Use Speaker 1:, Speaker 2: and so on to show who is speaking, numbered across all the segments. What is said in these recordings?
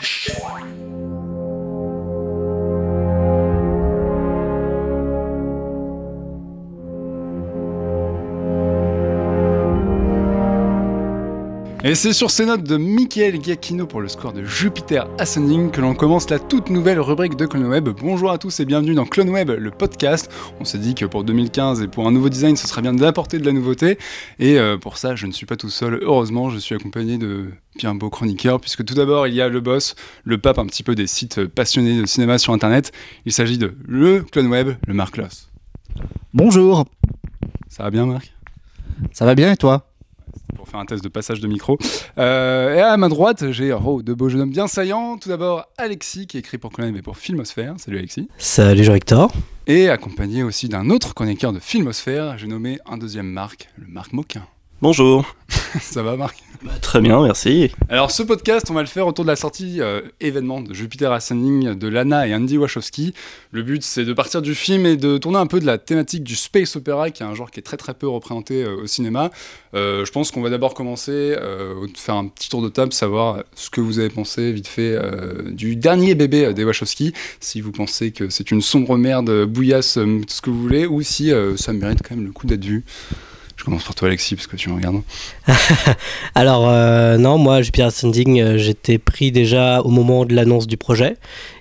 Speaker 1: Thank you. Et c'est sur ces notes de Michael Giacchino pour le score de Jupiter Ascending que l'on commence la toute nouvelle rubrique de CloneWeb. Bonjour à tous et bienvenue dans CloneWeb, le podcast. On s'est dit que pour 2015 et pour un nouveau design, ce serait bien d'apporter de la nouveauté. Et euh, pour ça, je ne suis pas tout seul. Heureusement, je suis accompagné de bien beaux chroniqueurs, puisque tout d'abord, il y a le boss, le pape un petit peu des sites passionnés de cinéma sur Internet. Il s'agit de le CloneWeb, le Marc Loss.
Speaker 2: Bonjour.
Speaker 1: Ça va bien, Marc?
Speaker 2: Ça va bien et toi?
Speaker 1: Pour faire un test de passage de micro. Euh, et à ma droite, j'ai oh, deux beaux jeunes hommes bien saillants. Tout d'abord, Alexis, qui écrit pour Clone et pour Filmosphère. Salut Alexis.
Speaker 2: Salut Jean-Victor.
Speaker 1: Et accompagné aussi d'un autre chroniqueur de Filmosphère, j'ai nommé un deuxième Marc, le Marc Moquin.
Speaker 3: Bonjour.
Speaker 1: Ça va Marc
Speaker 3: bah, Très bien, merci.
Speaker 1: Alors ce podcast, on va le faire autour de la sortie euh, événement de Jupiter Ascending de Lana et Andy Wachowski. Le but c'est de partir du film et de tourner un peu de la thématique du space opera, qui est un genre qui est très très peu représenté euh, au cinéma. Euh, je pense qu'on va d'abord commencer, faire un petit tour de table, savoir ce que vous avez pensé vite fait du dernier bébé des Wachowski, si vous pensez que c'est une sombre merde, bouillasse, tout ce que vous voulez, ou si ça mérite quand même le coup d'être vu. Commence par toi, Alexis, parce que tu me regardes.
Speaker 2: Alors, euh, non, moi, Jupiter Ascending, euh, j'étais pris déjà au moment de l'annonce du projet.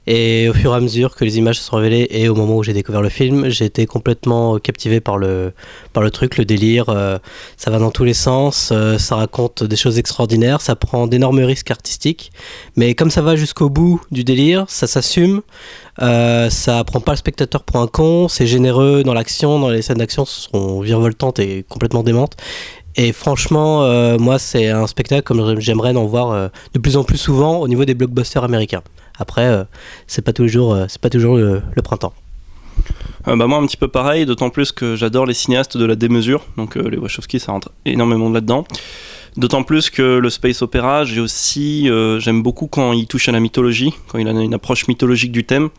Speaker 2: Et au fur et à mesure que les images se sont révélées et au moment où j'ai découvert le film, j'ai été complètement captivé par le, par le truc, le délire. Euh, ça va dans tous les sens, ça raconte des choses extraordinaires, ça prend d'énormes risques artistiques. Mais comme ça va jusqu'au bout du délire, ça s'assume. Euh, ça prend pas le spectateur pour un con, c'est généreux dans l'action, dans les scènes d'action sont virevoltantes et complètement démentes. Et franchement, euh, moi, c'est un spectacle comme j'aimerais en voir euh, de plus en plus souvent au niveau des blockbusters américains. Après, c'est pas toujours, c'est pas toujours le, printemps.
Speaker 3: bah moi un petit peu pareil, d'autant plus que j'adore les cinéastes de la démesure, donc les Wachowski ça rentre énormément là-dedans. D'autant plus que le space opéra, j'ai aussi, j'aime beaucoup quand il touche à la mythologie, quand il a une approche mythologique du thème.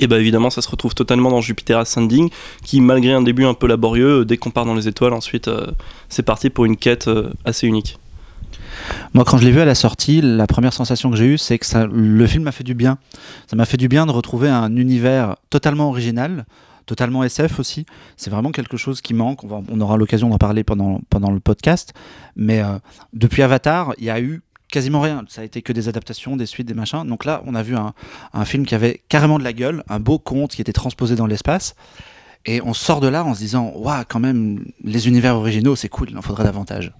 Speaker 3: Et bah évidemment, ça se retrouve totalement dans Jupiter Ascending, qui malgré un début un peu laborieux, dès qu'on part dans les étoiles, ensuite euh, c'est parti pour une quête euh, assez unique.
Speaker 2: Moi, quand je l'ai vu à la sortie, la première sensation que j'ai eue, c'est que le film m'a fait du bien. Ça m'a fait du bien de retrouver un univers totalement original, totalement SF aussi. C'est vraiment quelque chose qui manque. On, aura l'occasion d'en parler pendant, pendant le podcast. Mais euh, depuis Avatar, il y a eu quasiment rien. Ça a été que des adaptations, des suites, des machins. Donc là, on a vu un, un film qui avait carrément de la gueule, un beau conte qui était transposé dans l'espace. Et on sort de là en se disant, waouh, quand même, les univers originaux, c'est cool, il en faudrait davantage.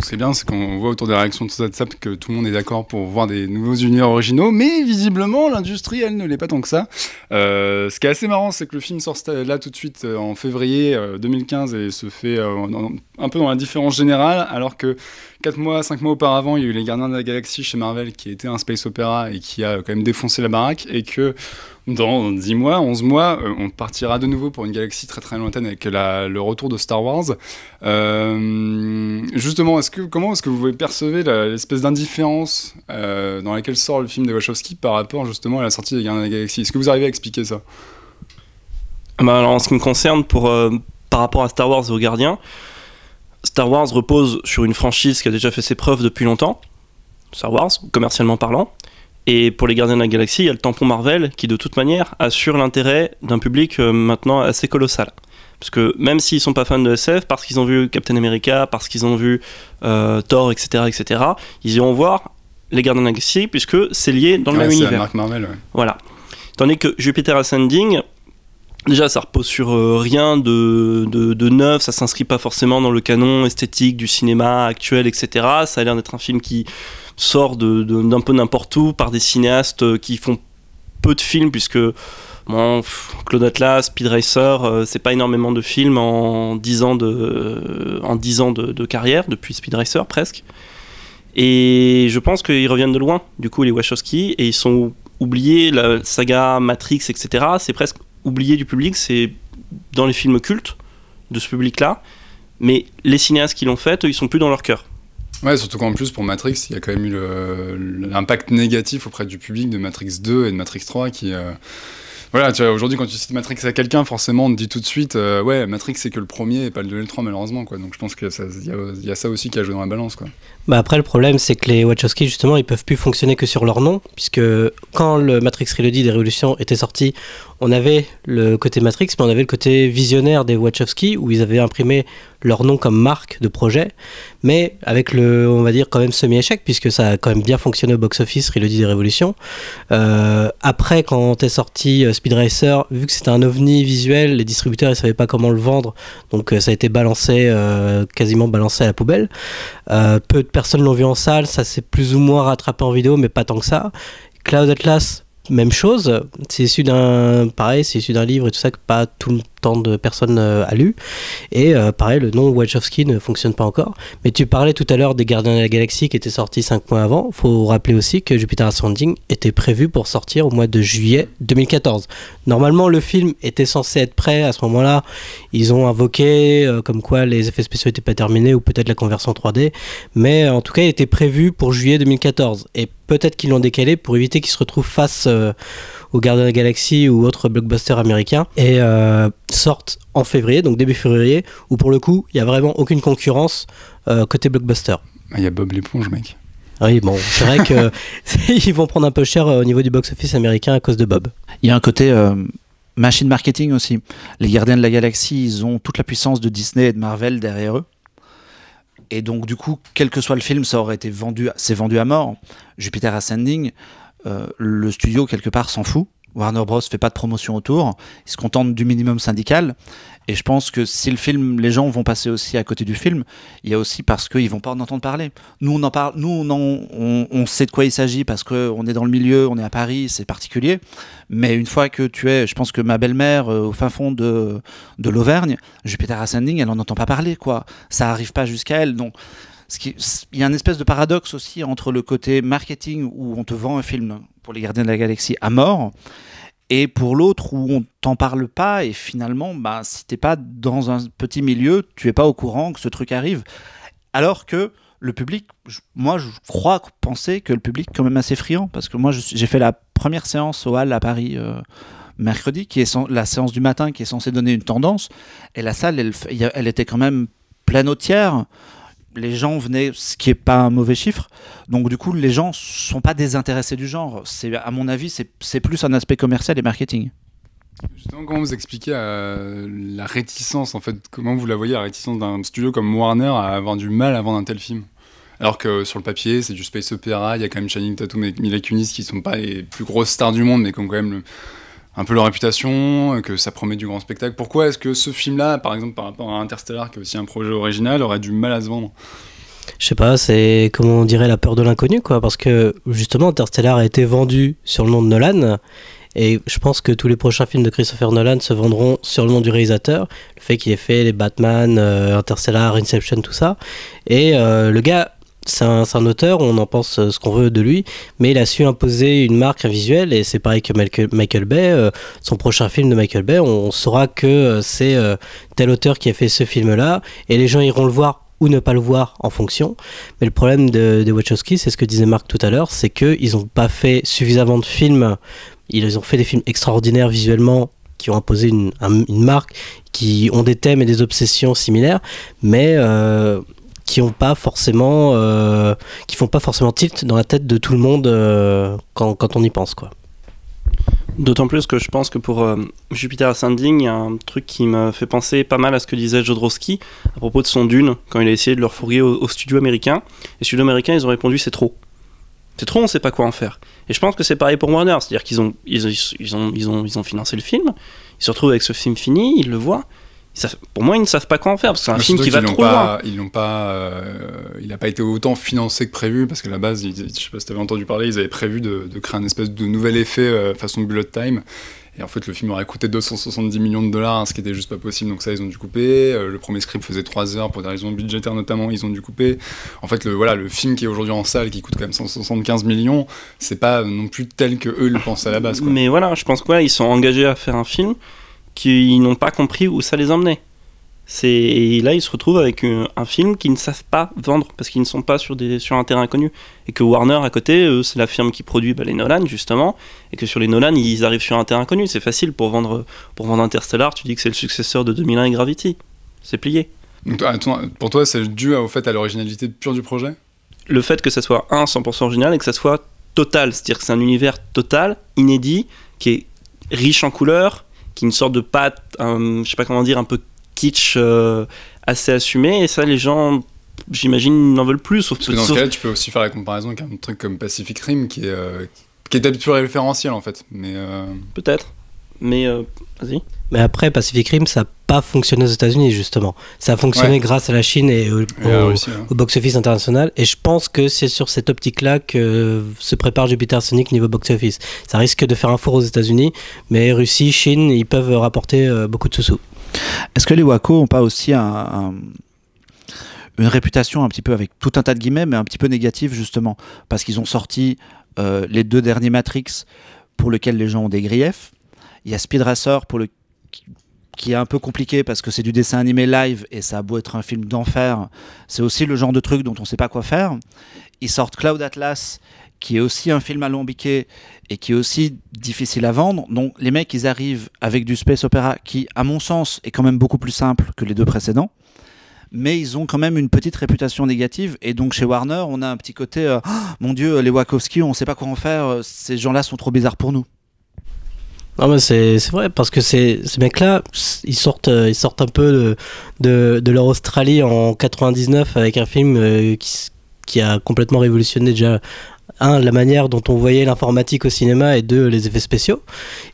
Speaker 1: C'est bien, c'est qu'on voit autour des réactions de WhatsApp que tout le monde est d'accord pour voir des nouveaux univers originaux, mais visiblement l'industrie, elle ne l'est pas tant que ça. Euh, ce qui est assez marrant, c'est que le film sort là tout de suite euh, en février 2015 euh, et se fait un peu dans la différence générale, alors que 4 mois, 5 mois auparavant, il y a eu Les Gardiens de la Galaxie chez Marvel qui était un space opéra et qui a quand même défoncé la baraque, et que dans 10 mois, 11 mois, on partira de nouveau pour une galaxie très très lointaine avec le retour de Star Wars. Justement, comment est-ce que vous percevez l'espèce d'indifférence euh, dans laquelle sort le film de Wachowski par rapport justement à la sortie des Gardiens de la Galaxie Est-ce que vous arrivez à expliquer ça?
Speaker 3: Bah alors, En ce qui me concerne, pour, par rapport à Star Wars et aux Gardiens, Star Wars repose sur une franchise qui a déjà fait ses preuves depuis longtemps. Star Wars, commercialement parlant. Et pour les Gardiens de la Galaxie, il y a le tampon Marvel qui, de toute manière, assure l'intérêt d'un public euh, maintenant assez colossal. Parce que même s'ils sont pas fans de SF, parce qu'ils ont vu Captain America, parce qu'ils ont vu euh, Thor, etc., etc., ils iront voir les Gardiens de la Galaxie puisque c'est lié dans le même univers.
Speaker 1: Marvel,
Speaker 3: Voilà. Tandis que Jupiter Ascending, déjà ça repose sur euh, rien de, de, de, neuf, ça s'inscrit pas forcément dans le canon esthétique du cinéma actuel, etc. Ça a l'air d'être un film qui sort d'un peu n'importe où par des cinéastes euh, qui font peu de films puisque bon, Claude Atlas, Speed Racer, euh, c'est pas énormément de films en 10 ans de, euh, en 10 ans de, carrière, depuis Speed Racer presque. Et je pense qu'ils reviennent de loin, du coup, les Wachowski, et ils sont oubliés, la saga Matrix, etc. C'est presque oublié du public, c'est dans les films cultes de ce public-là. Mais les cinéastes qui l'ont fait, ils sont plus dans leur cœur.
Speaker 1: Ouais, surtout qu'en plus, pour Matrix, il y a quand même eu l'impact négatif auprès du public de Matrix 2 et de Matrix 3 qui. Euh, Voilà, tu vois, aujourd'hui, quand tu cites Matrix à quelqu'un, forcément, on te dit tout de suite, euh, ouais, Matrix, c'est que le premier et pas le 2 et le 3, malheureusement, quoi. Donc je pense qu'il y, y, a ça aussi qui a joué dans la balance, quoi.
Speaker 2: Bah après, le problème, c'est que les Wachowski, justement, ils peuvent plus fonctionner que sur leur nom, puisque quand le Matrix Reloaded des Révolutions était sorti, on avait le côté Matrix, mais on avait le côté visionnaire des Wachowski, où ils avaient imprimé leur nom comme marque de projet, mais avec le, on va dire, quand même semi-échec, puisque ça a quand même bien fonctionné au box-office, Reloaded des Révolutions. Euh, après, quand est sorti euh, Speed Racer, vu que c'était un ovni visuel, les distributeurs, ils savaient pas comment le vendre, donc euh, ça a été balancé, quasiment balancé à la poubelle. Peu de personnes l'ont vu en salle, ça s'est plus ou moins rattrapé en vidéo, mais pas tant que ça. Cloud Atlas, même chose. C'est issu d'un, pareil, c'est issu d'un livre et tout ça que pas tout de personnes euh, a lu. Et euh, pareil, le nom Wachowski ne fonctionne pas encore. Mais tu parlais tout à l'heure des Gardiens de la Galaxie qui étaient sortis 5 mois avant. Faut rappeler aussi que Jupiter Ascending était prévu pour sortir au mois de juillet 2014. Normalement, le film était censé être prêt à ce moment-là. Ils ont invoqué euh, comme quoi les effets spéciaux n'étaient pas terminés ou peut-être la conversion 3D. Mais en tout cas, il était prévu pour juillet 2014. Et peut-être qu'ils l'ont décalé pour éviter qu'ils se retrouvent face euh, aux Gardiens de la Galaxie ou autres blockbusters américains et euh, sortent en février, donc début février, où pour le coup, il n'y a vraiment aucune concurrence euh, côté blockbuster.
Speaker 1: Il y a Bob l'éponge, mec.
Speaker 2: Oui, bon, c'est vrai que ils vont prendre un peu cher euh, au niveau du box-office américain à cause de Bob.
Speaker 4: Il y a un côté euh, machine marketing aussi. Les Gardiens de la Galaxie, ils ont toute la puissance de Disney et de Marvel derrière eux. Et donc, du coup, quel que soit le film, ça aurait été vendu, c'est vendu à mort. Jupiter Ascending, euh, le studio, quelque part, s'en fout. Warner Bros. fait pas de promotion autour. Ils se contentent du minimum syndical. Et je pense que si le film, les gens vont passer aussi à côté du film, il y a aussi parce qu'ils vont pas en entendre parler. Nous, on en parle, nous, on, on sait de quoi il s'agit parce qu'on est dans le milieu, on est à Paris, c'est particulier. Mais une fois que tu es, je pense que ma belle-mère, euh, au fin fond de, de l'Auvergne, Jupiter Ascending, elle en entend pas parler, quoi. Ça arrive pas jusqu'à elle. Donc, il y a une espèce de paradoxe aussi entre le côté marketing où on te vend un film pour les Gardiens de la Galaxie à mort et pour l'autre où on t'en parle pas et finalement bah, si t'es pas dans un petit milieu tu es pas au courant que ce truc arrive. Alors que le public moi je crois penser que le public est quand même assez friand parce que moi j'ai fait la première séance au Hall à Paris euh, mercredi qui est la séance du matin qui est censée donner une tendance. Et la salle elle était quand même pleine au tiers les gens venaient, ce qui est pas un mauvais chiffre. Donc du coup, les gens sont pas désintéressés du genre. C'est à mon avis, c'est plus un aspect commercial et marketing.
Speaker 1: Justement, comment vous expliquez euh, la réticence, en fait, comment vous la voyez, la réticence d'un studio comme Warner à avoir du mal à vendre un tel film? Alors que sur le papier, c'est du space opéra, il y a quand même Channing Tatum et Mila Kunis qui sont pas les plus grosses stars du monde, mais qui ont quand même le- un peu leur réputation, que ça promet du grand spectacle. Pourquoi est-ce que ce film-là, par exemple par rapport à Interstellar, qui est aussi un projet original, aurait du mal à se vendre?
Speaker 2: Je sais pas, c'est comment on dirait la peur de l'inconnu, quoi. Parce que justement, Interstellar a été vendu sur le nom de Nolan. Et je pense que tous les prochains films de Christopher Nolan se vendront sur le nom du réalisateur. Le fait qu'il ait fait les Batman, euh, Interstellar, Inception, tout ça. Et euh, le gars, c'est un, auteur, on en pense euh, ce qu'on veut de lui, mais il a su imposer une marque, un visuel, et c'est pareil que Michael, Bay. euh, son prochain film de Michael Bay, on, saura que euh, c'est tel auteur qui a fait ce film-là, et les gens iront le voir ou ne pas le voir en fonction. Mais le problème de, de Wachowski, c'est ce que disait Marc tout à l'heure, c'est qu'ils n'ont pas fait suffisamment de films. Ils ont fait des films extraordinaires visuellement qui ont imposé une, un- une marque, qui ont des thèmes et des obsessions similaires, mais qui ont pas forcément, euh, qui font pas forcément tilt dans la tête de tout le monde euh, quand, quand on y pense, quoi.
Speaker 3: D'autant plus que je pense que pour euh, Jupiter Ascending, il y a un truc qui me fait penser pas mal à ce que disait Jodorowsky à propos de son Dune, quand il a essayé de le refourguer au, au studio américain. Les studios américains, ils ont répondu c'est trop. C'est trop, on sait pas quoi en faire. Et je pense que c'est pareil pour Warner, c'est-à-dire qu'ils ils ont, ils, ont, ils ont financé le film, ils se retrouvent avec ce film fini, ils le voient. Ils savent- pour moi, ils ne savent pas quoi en faire, parce que c'est un film qui va trop loin.
Speaker 1: pas, Ils l'ont pas, euh, il n'a pas été autant financé que prévu parce que à la base, ils- je sais pas si tu avais entendu parler, ils avaient prévu de, de créer un espèce de nouvel effet euh, façon bullet time. Et en fait, le film aurait coûté 270 millions de dollars, hein, ce qui était juste pas possible. Donc ça, ils ont dû couper. Euh, le premier script faisait 3 heures pour des raisons budgétaires notamment, ils ont dû couper. En fait, le voilà, le film qui est aujourd'hui en salle, qui coûte quand même 175 millions, c'est pas non plus tel que eux le pensaient à la base. Quoi.
Speaker 3: Mais voilà, je pense qu'ils sont engagés à faire un film qu'ils n'ont pas compris où ça les emmenait. Et là ils se retrouvent avec un, un film qu'ils ne savent pas vendre parce qu'ils ne sont pas sur des sur un terrain inconnu et que Warner à côté eux, c'est la firme qui produit bah, les Nolan justement. Et que sur les Nolan ils arrivent sur un terrain inconnu c'est facile pour vendre pour vendre Interstellar tu dis que c'est le successeur de 2001 et Gravity. C'est plié.
Speaker 1: Donc, pour toi, c'est dû au fait à l'originalité pure du projet?
Speaker 3: Le fait que ça soit un 100% original et que ça soit total. C'est-à-dire que c'est un univers total inédit qui est riche en couleurs qui est une sorte de pâte un- je sais pas comment dire un peu kitsch euh, assez assumé. Et ça les gens j'imagine n'en veulent plus sauf,
Speaker 1: Parce que dans ce
Speaker 3: sauf-
Speaker 1: cas-là, tu peux aussi faire la comparaison avec un truc comme Pacific Rim qui est, euh, qui est plus référentiel en fait. Mais euh,
Speaker 3: peut-être. Mais vas-y
Speaker 2: Mais après, Pacific Rim, ça n'a pas fonctionné aux États-Unis, justement. Ça a fonctionné
Speaker 1: Ouais.
Speaker 2: grâce à la Chine et au, au-
Speaker 1: hein.
Speaker 2: au box-office international. Et je pense que c'est sur cette optique-là que se prépare Jupiter Sonic niveau box-office. Ça risque de faire un four aux États-Unis, mais Russie, Chine, ils peuvent rapporter euh, beaucoup de sous-sous.
Speaker 4: Est-ce que les Waco ont pas aussi un, un- une réputation un petit peu avec tout un tas de guillemets, mais un petit peu négative justement? Parce qu'ils ont sorti euh, les deux derniers Matrix pour lesquels les gens ont des griefs. Il y a Speed Racer pour le qui- est un peu compliqué parce que c'est du dessin animé live et ça a beau être un film d'enfer, c'est aussi le genre de truc dont on sait pas quoi faire. Ils sortent Cloud Atlas qui est aussi un film alambiqué et qui est aussi difficile à vendre. Donc les mecs, ils arrivent avec du space opéra qui, à mon sens, est quand même beaucoup plus simple que les deux précédents. Mais ils ont quand même une petite réputation négative. Et donc chez Warner, on a un petit côté, euh, Ah, mon Dieu, les Wachowski, on sait pas quoi en faire. euh, Ces gens-là sont trop bizarres pour nous.
Speaker 2: Non, mais c'est vrai, parce que ces, ces mecs-là, ils sortent, euh, ils sortent un peu de, de, de leur Australie en 99 avec un film euh, qui, qui a complètement révolutionné déjà. Un, la manière dont on voyait l'informatique au cinéma et deux, les effets spéciaux.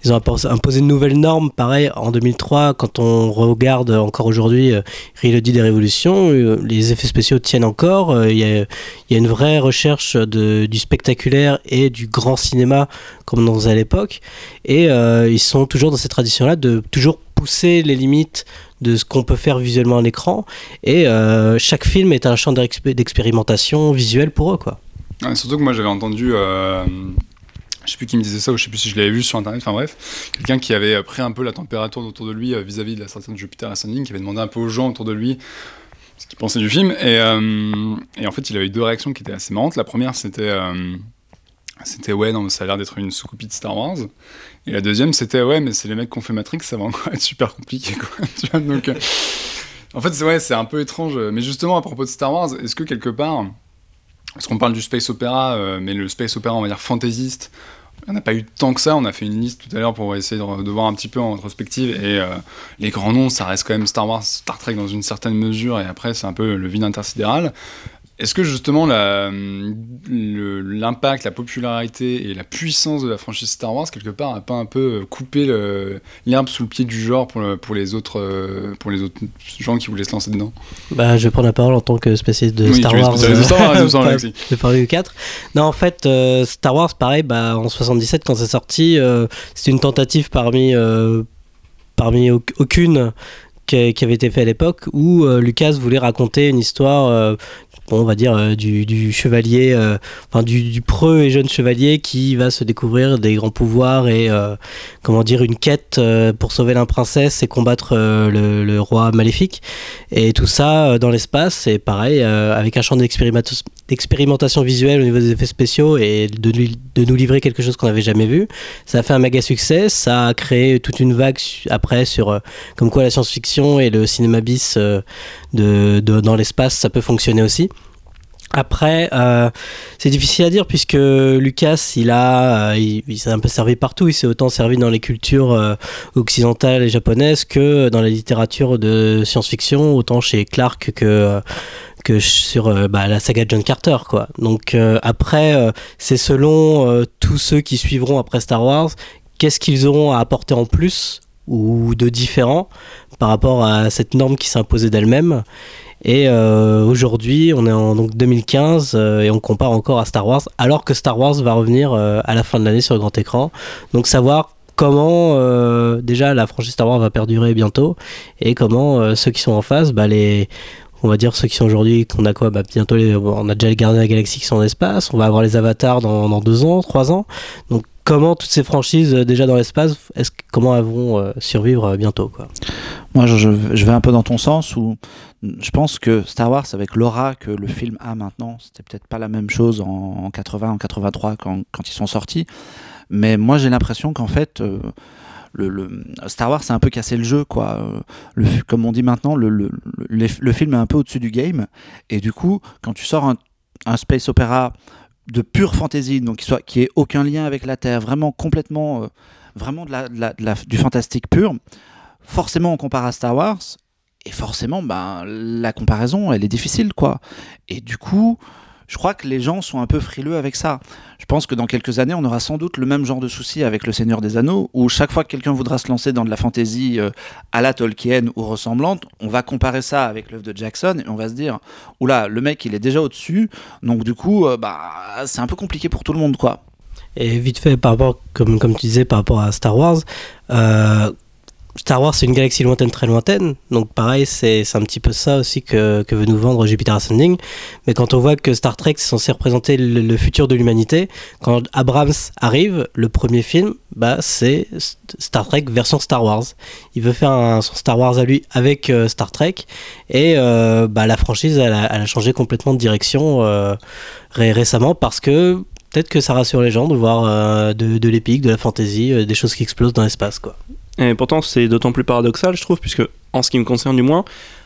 Speaker 2: Ils ont impos- imposé une nouvelle norme, pareil, en 2003, quand on regarde encore aujourd'hui euh, Trilogie des Révolutions, euh, les effets spéciaux tiennent encore. euh, Il y, a, une vraie recherche du spectaculaire et du grand cinéma comme on faisait à l'époque. Et ils sont toujours dans cette tradition-là de toujours pousser les limites de ce qu'on peut faire visuellement à l'écran. Et chaque film est un champ d'expé- d'expérimentation visuelle pour eux. Quoi.
Speaker 1: Surtout que moi j'avais entendu, euh, je sais plus qui me disait ça ou je sais plus si je l'avais vu sur internet, enfin bref, quelqu'un qui avait pris un peu la température autour de lui euh, vis-à-vis de la sortie de Jupiter Ascending, qui avait demandé un peu aux gens autour de lui ce qu'ils pensaient du film. Et, euh, en fait, il avait eu deux réactions qui étaient assez marrantes. La première, c'était. euh, c'était ouais, non, ça a l'air d'être une sous-copie de Star Wars. Et la deuxième, c'était ouais, mais c'est les mecs qui ont fait Matrix, ça va encore être super compliqué, donc, en fait, ouais, c'est un peu étrange. Mais justement, à propos de Star Wars, est-ce que quelque part, parce qu'on parle du space opéra, euh, mais le space opéra, on va dire fantaisiste, on n'a pas eu tant que ça. On a fait une liste tout à l'heure pour essayer de, voir un petit peu en rétrospective. Et euh, les grands noms, ça reste quand même Star Wars, Star Trek dans une certaine mesure. Et après, c'est un peu le vide intersidéral. Est-ce que justement l'impact, la popularité et la puissance de la franchise Star Wars quelque part a pas un peu coupé le- l'herbe sous le pied du genre pour, le- pour les autres euh, pour les autres gens qui voulaient se lancer dedans?
Speaker 2: Bah, je vais prendre la parole en tant que spécialiste de
Speaker 1: Oui,
Speaker 2: Star Wars.
Speaker 1: de Star Wars,
Speaker 2: de du 4. Non, en fait, euh, Star Wars, pareil, bah, en 77, quand c'est sorti, euh, c'était une tentative parmi, euh, parmi au- aucune qui, avait été faite à l'époque où euh, Lucas voulait raconter une histoire. On va dire euh, du, chevalier, euh, enfin du, preux et jeune chevalier qui va se découvrir des grands pouvoirs et euh, comment dire une quête pour sauver la princesse et combattre le, roi maléfique. Et tout ça dans l'espace c'est pareil avec un champ d'expérimenta- d'expérimentation visuelle au niveau des effets spéciaux et de, nous livrer quelque chose qu'on n'avait jamais vu. Ça a fait un méga succès ça a créé toute une vague après sur comme quoi la science-fiction et le cinéma bis de, dans l'espace ça peut fonctionner aussi après, euh, c'est difficile à dire puisque Lucas, il a, euh, il, s'est un peu servi partout. Il s'est autant servi dans les cultures euh, occidentales et japonaises que dans la littérature de science-fiction, autant chez Clark que que sur bah, la saga John Carter, quoi. Donc après, c'est selon tous ceux qui suivront après Star Wars, qu'est-ce qu'ils auront à apporter en plus ou de différent par rapport à cette norme qui imposée d'elle-même. Et euh, aujourd'hui, on est en donc 2015 euh, et on compare encore à Star Wars, alors que Star Wars va revenir euh, à la fin de l'année sur le grand écran. Donc savoir comment déjà la franchise Star Wars va perdurer bientôt et comment ceux qui sont en face, bah, les on va dire ceux qui sont aujourd'hui, qu'on a quoi bah, Bientôt, on a déjà les Gardiens de la Galaxie qui sont en espace, on va avoir les Avatars dans, deux ans, trois ans. Donc, comment toutes ces franchises euh, déjà dans l'espace, comment elles vont euh, survivre euh, bientôt quoi?
Speaker 4: Moi, je, vais un peu dans ton sens où je pense que Star Wars, avec l'aura que le film a maintenant, c'était peut-être pas la même chose en, en 80, en 83 quand, ils sont sortis. Mais moi, j'ai l'impression qu'en fait, le, Star Wars c'est un peu cassé le jeu, quoi. Le, comme on dit maintenant, le, le, le film est un peu au-dessus du game. Et du coup, quand tu sors un, un space opéra de pure fantasy, donc qui, soit, qui ait aucun lien avec la Terre, vraiment complètement, euh, vraiment de la, du fantastique pur, forcément on compare à Star Wars, et forcément, ben, la comparaison, elle est difficile, quoi. Et du coup, je crois que les gens sont un peu frileux avec ça. Je pense que dans quelques années, on aura sans doute le même genre de souci avec Le Seigneur des Anneaux, où chaque fois que quelqu'un voudra se lancer dans de la fantaisie euh, à la Tolkien ou ressemblante, on va comparer ça avec l'œuvre de Jackson et on va se dire, oula, le mec, il est déjà au-dessus, donc du coup, euh, bah, c'est un peu compliqué pour tout le monde, quoi.
Speaker 2: Et vite fait, par rapport, comme, comme tu disais, par rapport à Star Wars, euh, Star Wars, c'est une galaxie lointaine, très lointaine. Donc, pareil, c'est un petit peu ça aussi que, que, veut nous vendre Jupiter Ascending. Mais quand on voit que Star Trek, c'est censé représenter le, futur de l'humanité, quand Abrams arrive, le premier film, bah, c'est Star Trek version Star Wars. Il veut faire un, son Star Wars à lui avec euh, Star Trek. Et euh, bah, la franchise, elle a, a, changé complètement de direction euh, ré récemment parce que peut-être que ça rassure les gens de voir de, de l'épique, de la fantasy, des choses qui explosent dans l'espace, quoi.
Speaker 3: Et pourtant, c'est d'autant plus paradoxal, je trouve, puisque, en ce qui me concerne du moins,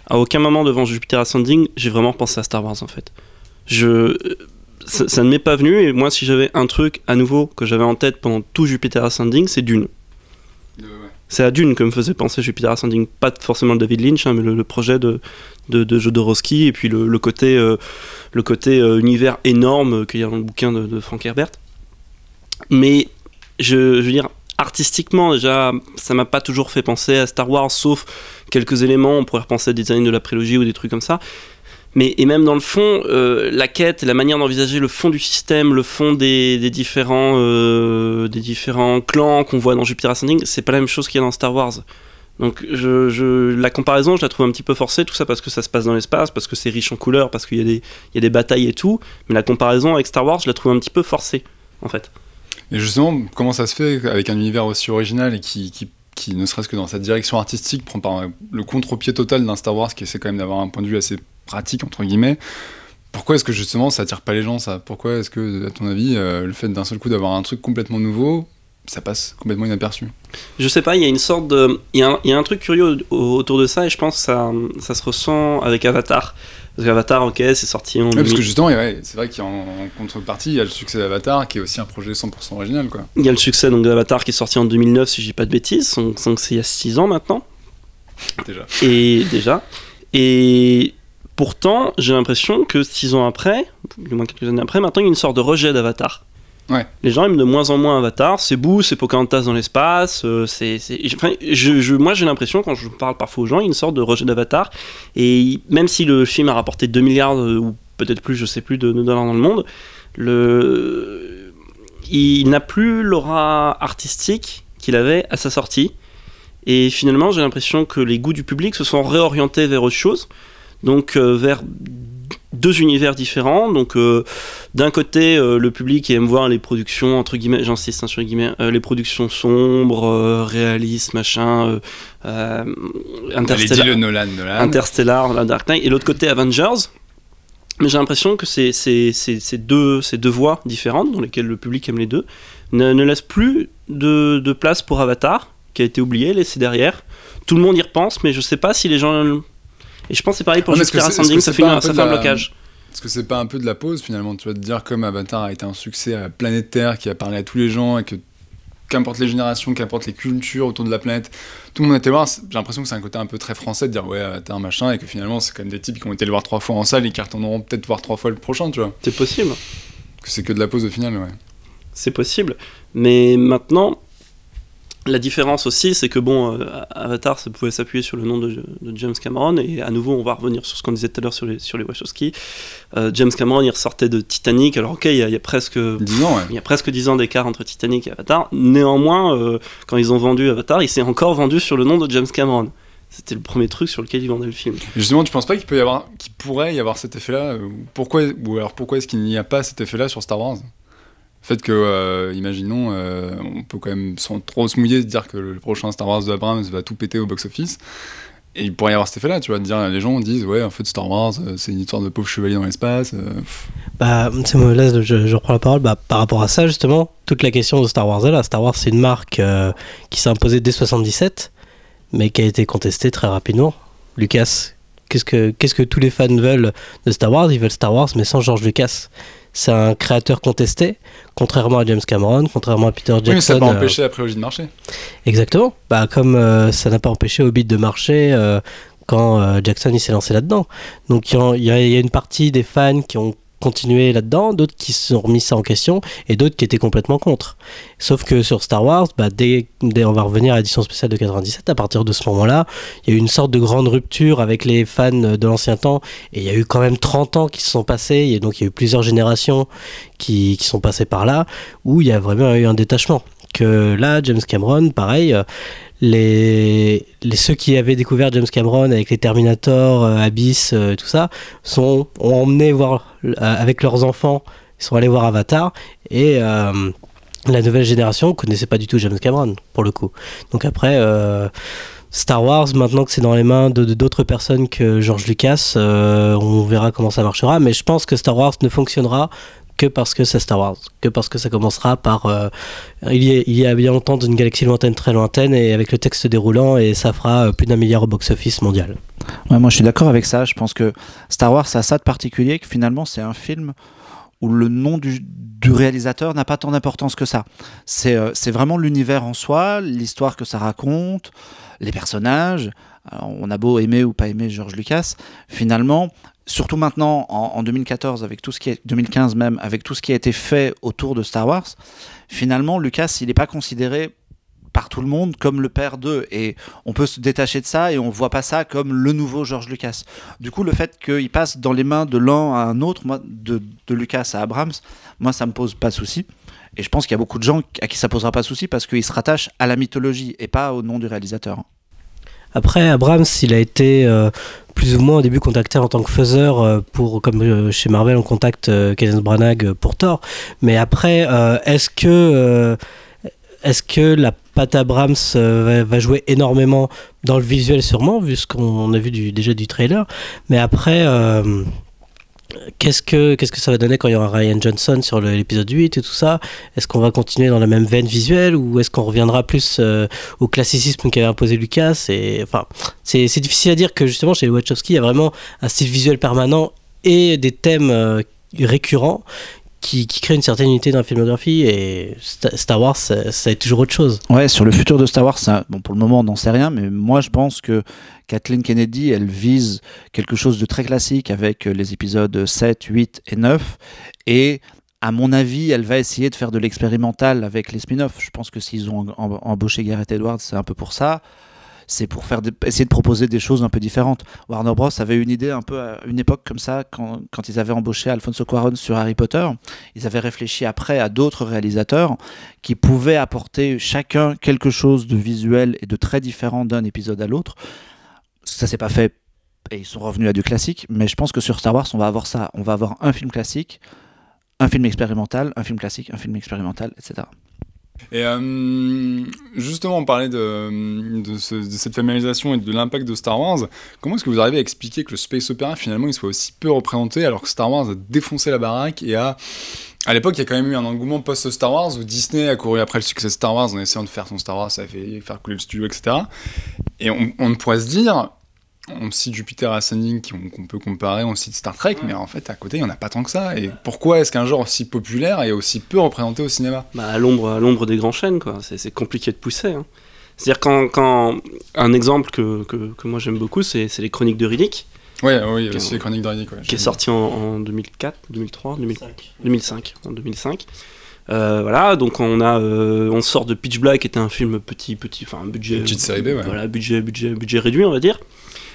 Speaker 3: à aucun moment devant Jupiter Ascending, j'ai vraiment pensé à Star Wars en fait. Je. Ça, ça ne m'est pas venu, et moi, si j'avais un truc à nouveau que j'avais en tête pendant tout Jupiter Ascending, c'est Dune.
Speaker 1: Euh, ouais.
Speaker 3: C'est à Dune que me faisait penser Jupiter Ascending, pas forcément le David Lynch, hein, mais le, le, projet de, de, de Jodorowsky, et puis le, le côté, euh, le côté euh, univers énorme qu'il y a dans le bouquin de, de Frank Herbert. Mais je, je veux dire, artistiquement déjà ça m'a pas toujours fait penser à Star Wars sauf quelques éléments. On pourrait repenser à des designs de la prélogie ou des trucs comme ça. Mais et même dans le fond euh, la quête la manière d'envisager le fond du système le fond des, des différents euh, des différents clans qu'on voit dans Jupiter Ascending c'est pas la même chose qu'il y a dans Star Wars. Donc je, la comparaison je la trouve un petit peu forcée tout ça parce que ça se passe dans l'espace parce que c'est riche en couleurs parce qu'il y y a des batailles et tout. Mais la comparaison avec Star Wars je la trouve un petit peu forcée en fait
Speaker 1: et justement, comment ça se fait avec un univers aussi original et qui, qui, qui ne serait-ce que dans cette direction artistique, prend par le contre-pied total d'un Star Wars qui essaie quand même d'avoir un point de vue assez pratique, entre guillemets Pourquoi est-ce que justement ça attire pas les gens ça? Pourquoi est-ce que, à ton avis, euh, le fait d'un seul coup d'avoir un truc complètement nouveau, ça passe complètement inaperçu?
Speaker 3: Je sais pas, il y a une sorte de. Il y, y a un truc curieux autour de ça et je pense que ça, ça se ressent avec Avatar. Parce qu'Avatar, ok, c'est sorti en.
Speaker 1: Ouais, parce que justement, ouais, c'est vrai qu'en contrepartie, il y a le succès d'Avatar qui est aussi un projet 100% original. Quoi.
Speaker 3: Il y a le succès d'Avatar qui est sorti en 2009, si je dis pas de bêtises, donc c'est il y a 6 ans maintenant.
Speaker 1: Déjà.
Speaker 3: Et déjà. Et pourtant, j'ai l'impression que 6 ans après, du moins quelques années après, maintenant il y a une sorte de rejet d'Avatar.
Speaker 1: Ouais.
Speaker 3: Les gens aiment de moins en moins Avatar, c'est beau, c'est Pocahontas dans l'espace, euh, je, je, moi j'ai l'impression quand je parle parfois aux gens, il y a une sorte de rejet d'Avatar, et même si le film a rapporté 2 milliards euh, ou peut-être plus, je sais plus, de, de dollars dans le monde, le... il n'a plus l'aura artistique qu'il avait à sa sortie, et finalement j'ai l'impression que les goûts du public se sont réorientés vers autre chose, donc euh, vers deux univers différents. Donc, euh, d'un côté, euh, le public aime voir les productions, entre guillemets, j'insiste hein, sur les guillemets, euh, les productions sombres, réalistes, machin,
Speaker 1: Interstellar, le Nolan, Nolan.
Speaker 3: Interstellar, la Dark Knight, et l'autre côté, Avengers. Mais j'ai l'impression que c'est ces deux, ces deux voies différentes, dans lesquelles le public aime les deux, ne, ne laissent plus de, de place pour Avatar, qui a été oublié, laissé derrière. Tout le monde y repense, mais je sais pas si les gens et je pense que c'est pareil pour
Speaker 1: Ah,
Speaker 3: Jupiter Ascending, ça, fait, un, ça fait un blocage.
Speaker 1: Est-ce que c'est pas un peu de la pause finalement Tu vas te dire, comme Avatar a été un succès à la planète Terre, qui a parlé à tous les gens et que qu'importe les générations, qu'importe les cultures autour de la planète, tout le monde a été voir. J'ai l'impression que c'est un côté un peu très français de dire ouais, Avatar machin, et que finalement c'est quand même des types qui ont été le voir trois fois en salle et qui retourneront peut-être voir trois fois le prochain, tu vois.
Speaker 3: C'est possible.
Speaker 1: C'est que de la pause au final, ouais.
Speaker 3: C'est possible. Mais maintenant, la différence aussi, c'est que bon, euh, Avatar, ça pouvait s'appuyer sur le nom de, de, James Cameron, et à nouveau, on va revenir sur ce qu'on disait tout à l'heure sur les, sur les Wachowski. Euh, James Cameron, il ressortait de Titanic, alors ok, il y a, il y a presque
Speaker 1: 10 ans, ouais.
Speaker 3: il y a presque 10 ans d'écart entre Titanic et Avatar. Néanmoins, euh, quand ils ont vendu Avatar, il s'est encore vendu sur le nom de James Cameron. C'était le premier truc sur lequel ils vendaient le film.
Speaker 1: Et justement, tu penses pas qu'il peut y avoir, qu'il pourrait y avoir cet effet-là? Pourquoi, ou alors pourquoi est-ce qu'il n'y a pas cet effet-là sur Star Wars? Fait que, euh, imaginons, euh, on peut quand même sans trop se mouiller de dire que le prochain Star Wars de Abrams va tout péter au box-office. Et il pourrait y avoir cet effet-là, tu vois, de dire les gens disent ouais, en fait Star Wars, euh, c'est une histoire de pauvres chevaliers dans l'espace.
Speaker 2: Bah, c'est moi, là, je, reprends la parole. Bah, par rapport à ça, justement, toute la question de Star Wars là. Star Wars, c'est une marque qui s'est imposée dès 77, mais qui a été contestée très rapidement. Lucas, qu'est-ce que, qu'est-ce que tous les fans veulent de Star Wars? Ils veulent Star Wars, mais sans George Lucas. C'est un créateur contesté, contrairement à James Cameron, contrairement à Peter Jackson.
Speaker 1: Oui, mais ça n'a pas empêché la prélogie de marché.
Speaker 2: Exactement. Bah, comme euh, ça n'a pas empêché Hobbit de marcher euh, quand euh, Jackson il s'est lancé là-dedans. Donc il y, y a une partie des fans qui ont continué là-dedans, d'autres qui se sont remis ça en question et d'autres qui étaient complètement contre. Sauf que sur Star Wars, bah, dès, dès- on va revenir à l'édition spéciale de 97, à partir de ce moment-là, il y a eu une sorte de grande rupture avec les fans de l'ancien temps et il y a eu quand même 30 ans qui se sont passés et donc il y a eu plusieurs générations qui, qui sont passées par là où il y a vraiment eu un détachement que là, James Cameron, pareil, euh, les, ceux qui avaient découvert James Cameron avec les Terminator, euh, Abyss, euh, tout ça, sont ont emmené voir euh, avec leurs enfants, ils sont allés voir Avatar et euh, la nouvelle génération connaissait pas du tout James Cameron pour le coup. Donc après. Star Wars, maintenant que c'est dans les mains d'autres personnes que George Lucas, on verra comment ça marchera. Mais je pense que Star Wars ne fonctionnera que parce que c'est Star Wars, que parce que ça commencera par euh, il, y a, bien longtemps d'une galaxie lointaine très lointaine et avec le texte déroulant et ça fera euh, plus d'un milliard au box-office mondial.
Speaker 4: Moi je suis d'accord avec ça. Je pense que Star Wars, a ça de particulier que finalement c'est un film où le nom du, réalisateur n'a pas tant d'importance que ça. C'est euh, c'est vraiment l'univers en soi, l'histoire que ça raconte, les personnages. On a beau aimer ou pas aimer George Lucas, finalement, surtout maintenant en, en 2014 avec tout ce qui est 2015 même avec tout ce qui a été fait autour de Star Wars, finalement Lucas il n'est pas considéré par tout le monde comme le père d'eux et on peut se détacher de ça et on voit pas ça comme le nouveau George Lucas. Du coup, le fait qu'il passe dans les mains de l'un à un autre, moi, de, de Lucas à Abrams, moi, ça me pose pas de souci. Et je pense qu'il y a beaucoup de gens à qui ça posera pas de souci parce qu'ils se rattachent à la mythologie et pas au nom du réalisateur.
Speaker 2: Après, Abrams, il a été euh, plus ou moins au début contacté en tant que faiseur euh, pour, comme euh, chez Marvel, on contacte euh, Kenneth Branagh pour Thor. Mais après, est-ce que est-ce que la patte Abrams va, jouer énormément dans le visuel sûrement, vu ce qu'on a vu du, déjà du trailer. Mais après, qu'est-ce que qu'est-ce que ça va donner quand il y aura Ryan Johnson sur l'épisode 8 et tout ça? Est-ce qu'on va continuer dans la même veine visuelle ou est-ce qu'on reviendra plus euh, au classicisme qu'avait imposé Lucas et enfin c'est difficile à dire que justement chez Wachowski il y a vraiment un style visuel permanent et des thèmes euh, récurrents qui, qui créent une certaine unité dans la filmographie et Sta- Star Wars ça, ça est toujours autre chose.
Speaker 4: Ouais, sur le futur de Star Wars, bon, pour le moment, on n'en sait rien, mais moi, je pense que Kathleen Kennedy, elle vise quelque chose de très classique avec euh, les épisodes 7, 8 et 9. Et à mon avis, elle va essayer de faire de l'expérimental avec les spin-offs. Je pense que s'ils ont em- em- embauché Gareth Edwards, c'est un peu pour ça. C'est pour faire essayer de proposer des choses un peu différentes. Warner Bros. avait une idée un peu à une époque comme ça, quand, quand ils avaient embauché Alfonso Cuarón sur Harry Potter. Ils avaient réfléchi après à d'autres réalisateurs qui pouvaient apporter chacun quelque chose de visuel et de très différent d'un épisode à l'autre. Ça s'est pas fait et ils sont revenus à du classique, mais je pense que sur Star Wars, on va avoir ça. On va avoir un film classique, un film expérimental, un film classique, un film expérimental, etc.
Speaker 1: Et euh, justement, on parlait de, de, ce- de cette familiarisation et de l'impact de Star Wars. Comment est-ce que vous arrivez à expliquer que le space opéra, finalement, il soit aussi peu représenté alors que Star Wars a défoncé la baraque et a... À l'époque, il y a quand même eu un engouement post-Star Wars où Disney a couru après le succès de Star Wars en essayant de faire son Star Wars, ça a fait faire couler le studio, etc. Et on, on pourrait se dire, on cite Jupiter Ascending qu'on peut comparer, on cite Star Trek, mais en fait, à côté, il n'y en a pas tant que ça. Et pourquoi est-ce qu'un genre aussi populaire est aussi peu représenté au cinéma?
Speaker 3: Bah, à l'ombre, des grands chaînes, quoi. C'est, compliqué de pousser. hein. C'est-à-dire quand, quand un exemple que, que, que moi j'aime beaucoup, c'est les Chroniques de Riddick,
Speaker 1: Ouais, oui, il y a
Speaker 3: Qui-
Speaker 1: aussi les chroniques ouais,
Speaker 3: qui est sorti en, en 2004, 2003, 2000 2005, en 2005. Euh, voilà, donc on a, euh, on sort de Pitch Black, qui était un film petit, petit, enfin un budget,
Speaker 1: Une petite série B, ouais.
Speaker 3: voilà, budget, budget, budget réduit, on va dire.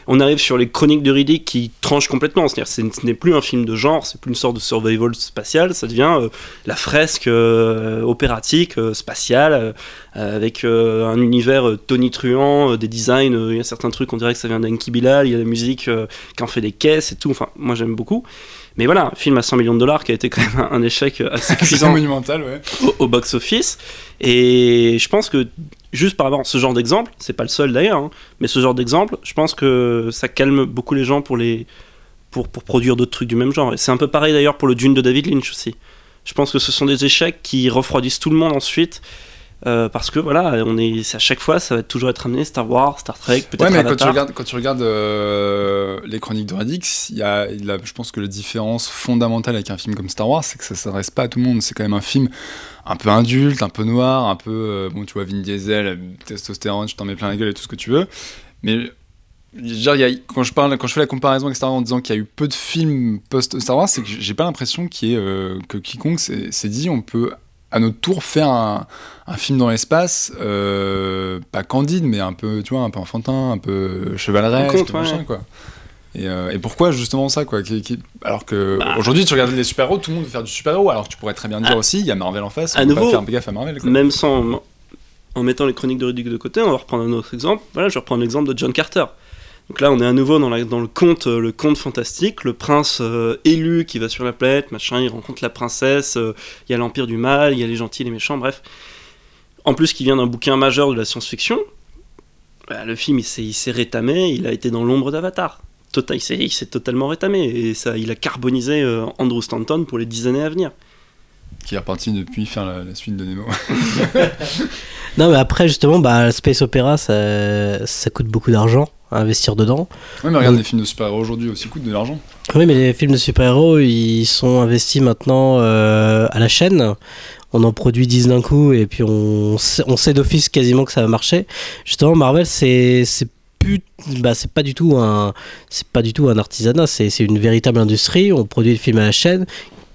Speaker 3: On arrive sur les chroniques de Riddick qui tranchent complètement. C'est-à-dire ce n'est plus un film de genre, c'est plus une sorte de survival spatial, ça devient euh, la fresque euh, opératique, euh, spatiale, avec un univers tonitruant, des designs, il y a certains trucs, on dirait que ça vient d'Anki Bilal, il y a la musique qui en fait des caisses et tout, enfin moi j'aime beaucoup. Mais voilà, film à 100 millions de dollars qui a été quand même un échec assez cuisant
Speaker 1: monumental, ouais.
Speaker 3: au, box-office. Et je pense que juste par rapport à ce genre d'exemple, c'est pas le seul d'ailleurs, hein, mais ce genre d'exemple, je pense que ça calme beaucoup les gens pour, les, pour, pour produire d'autres trucs du même genre. Et c'est un peu pareil d'ailleurs pour le Dune de David Lynch aussi. Je pense que ce sont des échecs qui refroidissent tout le monde ensuite euh, parce que voilà, on est, à chaque fois, ça va toujours être amené Star Wars, Star Trek, peut-être.
Speaker 1: Ouais, mais
Speaker 3: Avatar.
Speaker 1: quand tu regardes, quand tu regardes euh, les chroniques de Radix, il y a, je pense que la différence fondamentale avec un film comme Star Wars, c'est que ça s'adresse pas à tout le monde. C'est quand même un film un peu adulte, un peu noir, un peu. Euh, bon, tu vois, Vin Diesel, testostérone, je t'en mets plein la gueule et tout ce que tu veux. Mais Genre, y a, quand, je parle, quand je fais la comparaison avec Star Wars en disant qu'il y a eu peu de films post-Star Wars, c'est que j'ai pas l'impression qu'il euh, que quiconque s'est dit on peut à notre tour faire un, un film dans l'espace, euh, pas candide, mais un peu, tu vois, un peu enfantin, un peu chevaleresque, machin, quoi. Et, euh, et, pourquoi justement ça quoi Alors que bah. aujourd'hui tu regardes les super-héros, tout le monde veut faire du super-héros, alors tu pourrais très bien dire ah. aussi, il y a Marvel en face,
Speaker 3: à on nouveau,
Speaker 1: pas faire gaffe à Marvel. Quoi.
Speaker 3: Même sans, en mettant les chroniques de Riddick de côté, on va reprendre un autre exemple. Voilà, je vais reprendre l'exemple de John Carter. Donc là, on est à nouveau dans, le conte, euh, le conte fantastique, le prince euh, élu qui va sur la planète, machin, il rencontre la princesse, euh, il y a l'empire du mal, il y a les gentils, les méchants, bref. En plus, qui vient d'un bouquin majeur de la science-fiction, bah, le film, il s'est rétamé, il a été dans l'ombre d'Avatar. Tota, il s'est totalement rétamé, et ça, il a carbonisé Andrew Stanton pour les dix années à venir.
Speaker 1: Qui est reparti depuis faire la, suite de Nemo.
Speaker 2: non, mais après, justement, bah, Space Opera, ça, ça coûte beaucoup d'argent investir dedans.
Speaker 1: Oui, mais regarde, les films de super-héros aujourd'hui aussi coûtent de l'argent.
Speaker 2: Oui, mais les films de super-héros, ils sont investis maintenant euh, à la chaîne. On en produit 10 d'un coup et puis on, on sait d'office quasiment que ça va marcher. Justement, Marvel, c'est bah, c'est pas du tout un c'est pas du tout un artisanat c'est une véritable industrie on produit le film à la chaîne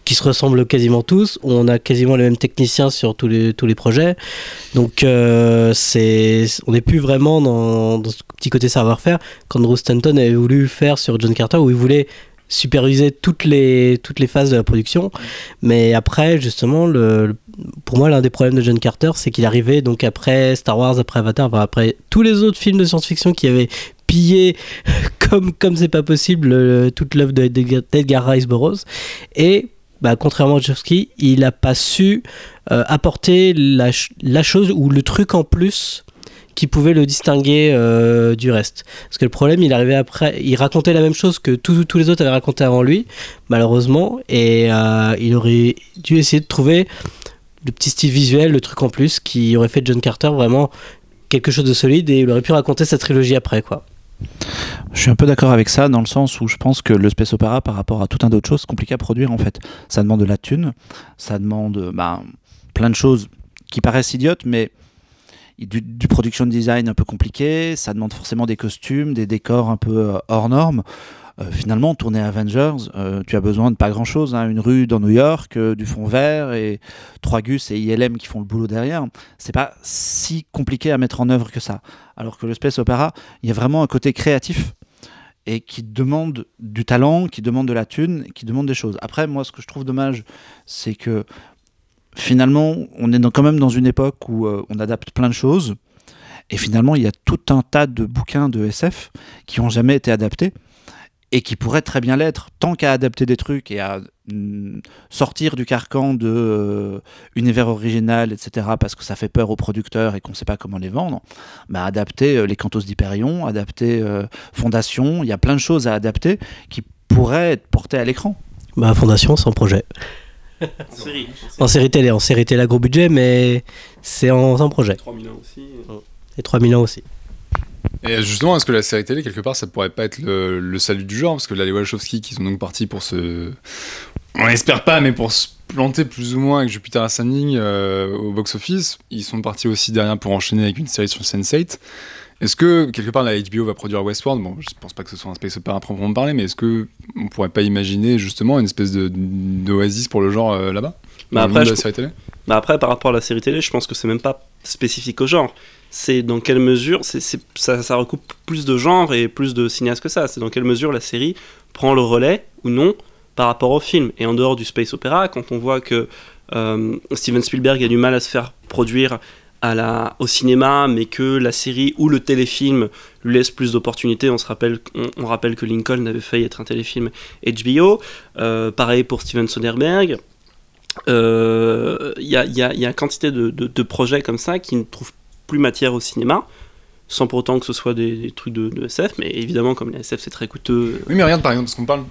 Speaker 2: qui se ressemblent quasiment tous. On a quasiment les mêmes techniciens sur tous les, tous les projets. Donc, euh, c'est, on n'est plus vraiment dans, ce petit côté savoir-faire qu'Andrew Stanton avait voulu faire sur John Carter, où il voulait superviser toutes les, toutes les phases de la production. Mais après, justement, le, pour moi, l'un des problèmes de John Carter, c'est qu'il arrivait donc après Star Wars, après Avatar, après tous les autres films de science-fiction qui avaient pillé comme comme c'est pas possible toute l'œuvre d'Edgar Rice Burroughs et bah, contrairement à Jovski, il n'a pas su euh, apporter la, la, chose ou le truc en plus qui pouvait le distinguer euh, du reste. Parce que le problème, il arrivait après, il racontait la même chose que tous les autres avaient raconté avant lui, malheureusement, et euh, il aurait dû essayer de trouver le petit style visuel, le truc en plus qui aurait fait de John Carter vraiment quelque chose de solide et il aurait pu raconter sa trilogie après, quoi.
Speaker 4: Je suis un peu d'accord avec ça dans le sens où je pense que le space opera par rapport à tout un d'autres choses c'est compliqué à produire en fait. Ça demande de la thune, ça demande bah, plein de choses qui paraissent idiotes mais du, du, production design un peu compliqué, ça demande forcément des costumes, des décors un peu euh, hors normes. Euh, finalement, tourner Avengers, euh, tu as besoin de pas grand chose. Hein. une rue dans New York, du fond vert et trois Gus et ILM qui font le boulot derrière. C'est pas si compliqué à mettre en œuvre que ça. Alors que le space opera, il y a vraiment un côté créatif et qui demande du talent, qui demande de la thune, qui demande des choses. Après, moi, ce que je trouve dommage, c'est que finalement, on est quand même dans une époque où euh, on adapte plein de choses, et finalement, il y a tout un tas de bouquins de SF qui n'ont jamais été adaptés et qui pourraient très bien l'être, tant qu'à adapter des trucs et à mm, sortir du carcan de euh, univers original, etc., parce que ça fait peur aux producteurs et qu'on ne sait pas comment les vendre, bah, adapter euh, les Cantos d'Hyperion, adapter euh, Fondation, il y a plein de choses à adapter qui pourraient être portées à l'écran.
Speaker 2: Bah, Fondation, c'est un projet. en, série, en série télé, en série télé à gros budget, mais c'est en, en projet.
Speaker 3: 3000 ans aussi.
Speaker 2: Et 3000 ans aussi.
Speaker 1: Et justement, est-ce que la série télé, quelque part, ça pourrait pas être le, salut du genre? Parce que là, les Wachowski qui sont donc partis pour se. On l'espère pas, mais pour se planter plus ou moins avec Jupiter Ascending euh, au box-office, ils sont partis aussi derrière pour enchaîner avec une série sur Sense8. Est-ce que, quelque part, la HBO va produire Westworld? Bon, je pense pas que ce soit un space opera à proprement parler, mais est-ce que on pourrait pas imaginer justement une espèce d'oasis pour le genre euh, là-bas?
Speaker 3: Bah après, la série télé? bah après, par rapport à la série télé, je pense que c'est même pas spécifique au genre c'est dans quelle mesure, c'est, c'est- ça, ça recoupe plus de genres et plus de cinéastes que ça, c'est dans quelle mesure la série prend le relais ou non par rapport au film. Et en dehors du space opéra, quand on voit que euh, Steven Spielberg a du mal à se faire produire à la, au cinéma, mais que la série ou le téléfilm lui laisse plus d'opportunités. On se rappelle, on, rappelle que Lincoln avait failli être un téléfilm HBO. Euh, pareil pour Steven Soderbergh. Euh, Il y, a, y a- y a quantité de, de- de projets comme ça qui ne trouvent plus matière au cinéma, sans pour autant que ce soit des, des trucs de, de SF, mais évidemment, comme les SF c'est très coûteux.
Speaker 1: Oui, mais regarde par exemple, parce qu'on parle,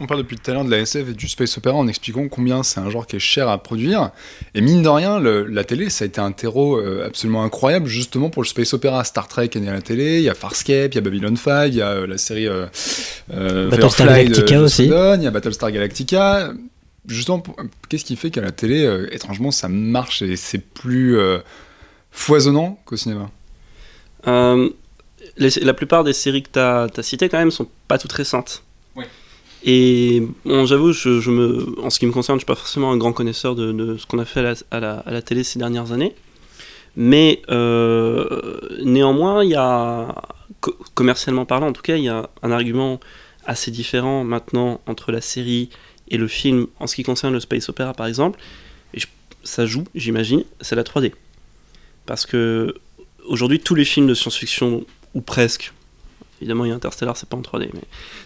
Speaker 1: on, parle depuis tout à l'heure de la SF et du space opéra en expliquant combien c'est un genre qui est cher à produire. Et mine de rien, le- la télé, ça a été un terreau euh, absolument incroyable justement pour le space opéra. Star Trek est né à la télé, il y a Farscape, il y a Babylon 5, il y a euh, la série euh, euh,
Speaker 2: Battlestar
Speaker 1: de-
Speaker 2: Galactica
Speaker 1: de
Speaker 2: aussi.
Speaker 1: Il y a Battlestar Galactica. Justement, qu'est-ce qui fait qu'à la télé, euh, étrangement, ça marche et c'est plus euh, foisonnant qu'au cinéma
Speaker 3: Euh, les- la plupart des séries que tu as, citées, quand même, sont pas toutes récentes.
Speaker 1: Oui.
Speaker 3: Et bon, j'avoue, je, je me, en ce qui me concerne, je suis pas forcément un grand connaisseur de, de ce qu'on a fait à la, à la- à la télé ces dernières années. Mais euh, néanmoins, il y a, co- commercialement parlant, en tout cas, il y a un argument assez différent maintenant entre la série et le film en ce qui concerne le space opéra, par exemple. Et je- ça joue, j'imagine, c'est la 3D. Parce que aujourd'hui, tous les films de science-fiction, ou presque, évidemment, il y a Interstellar, c'est pas en 3D, mais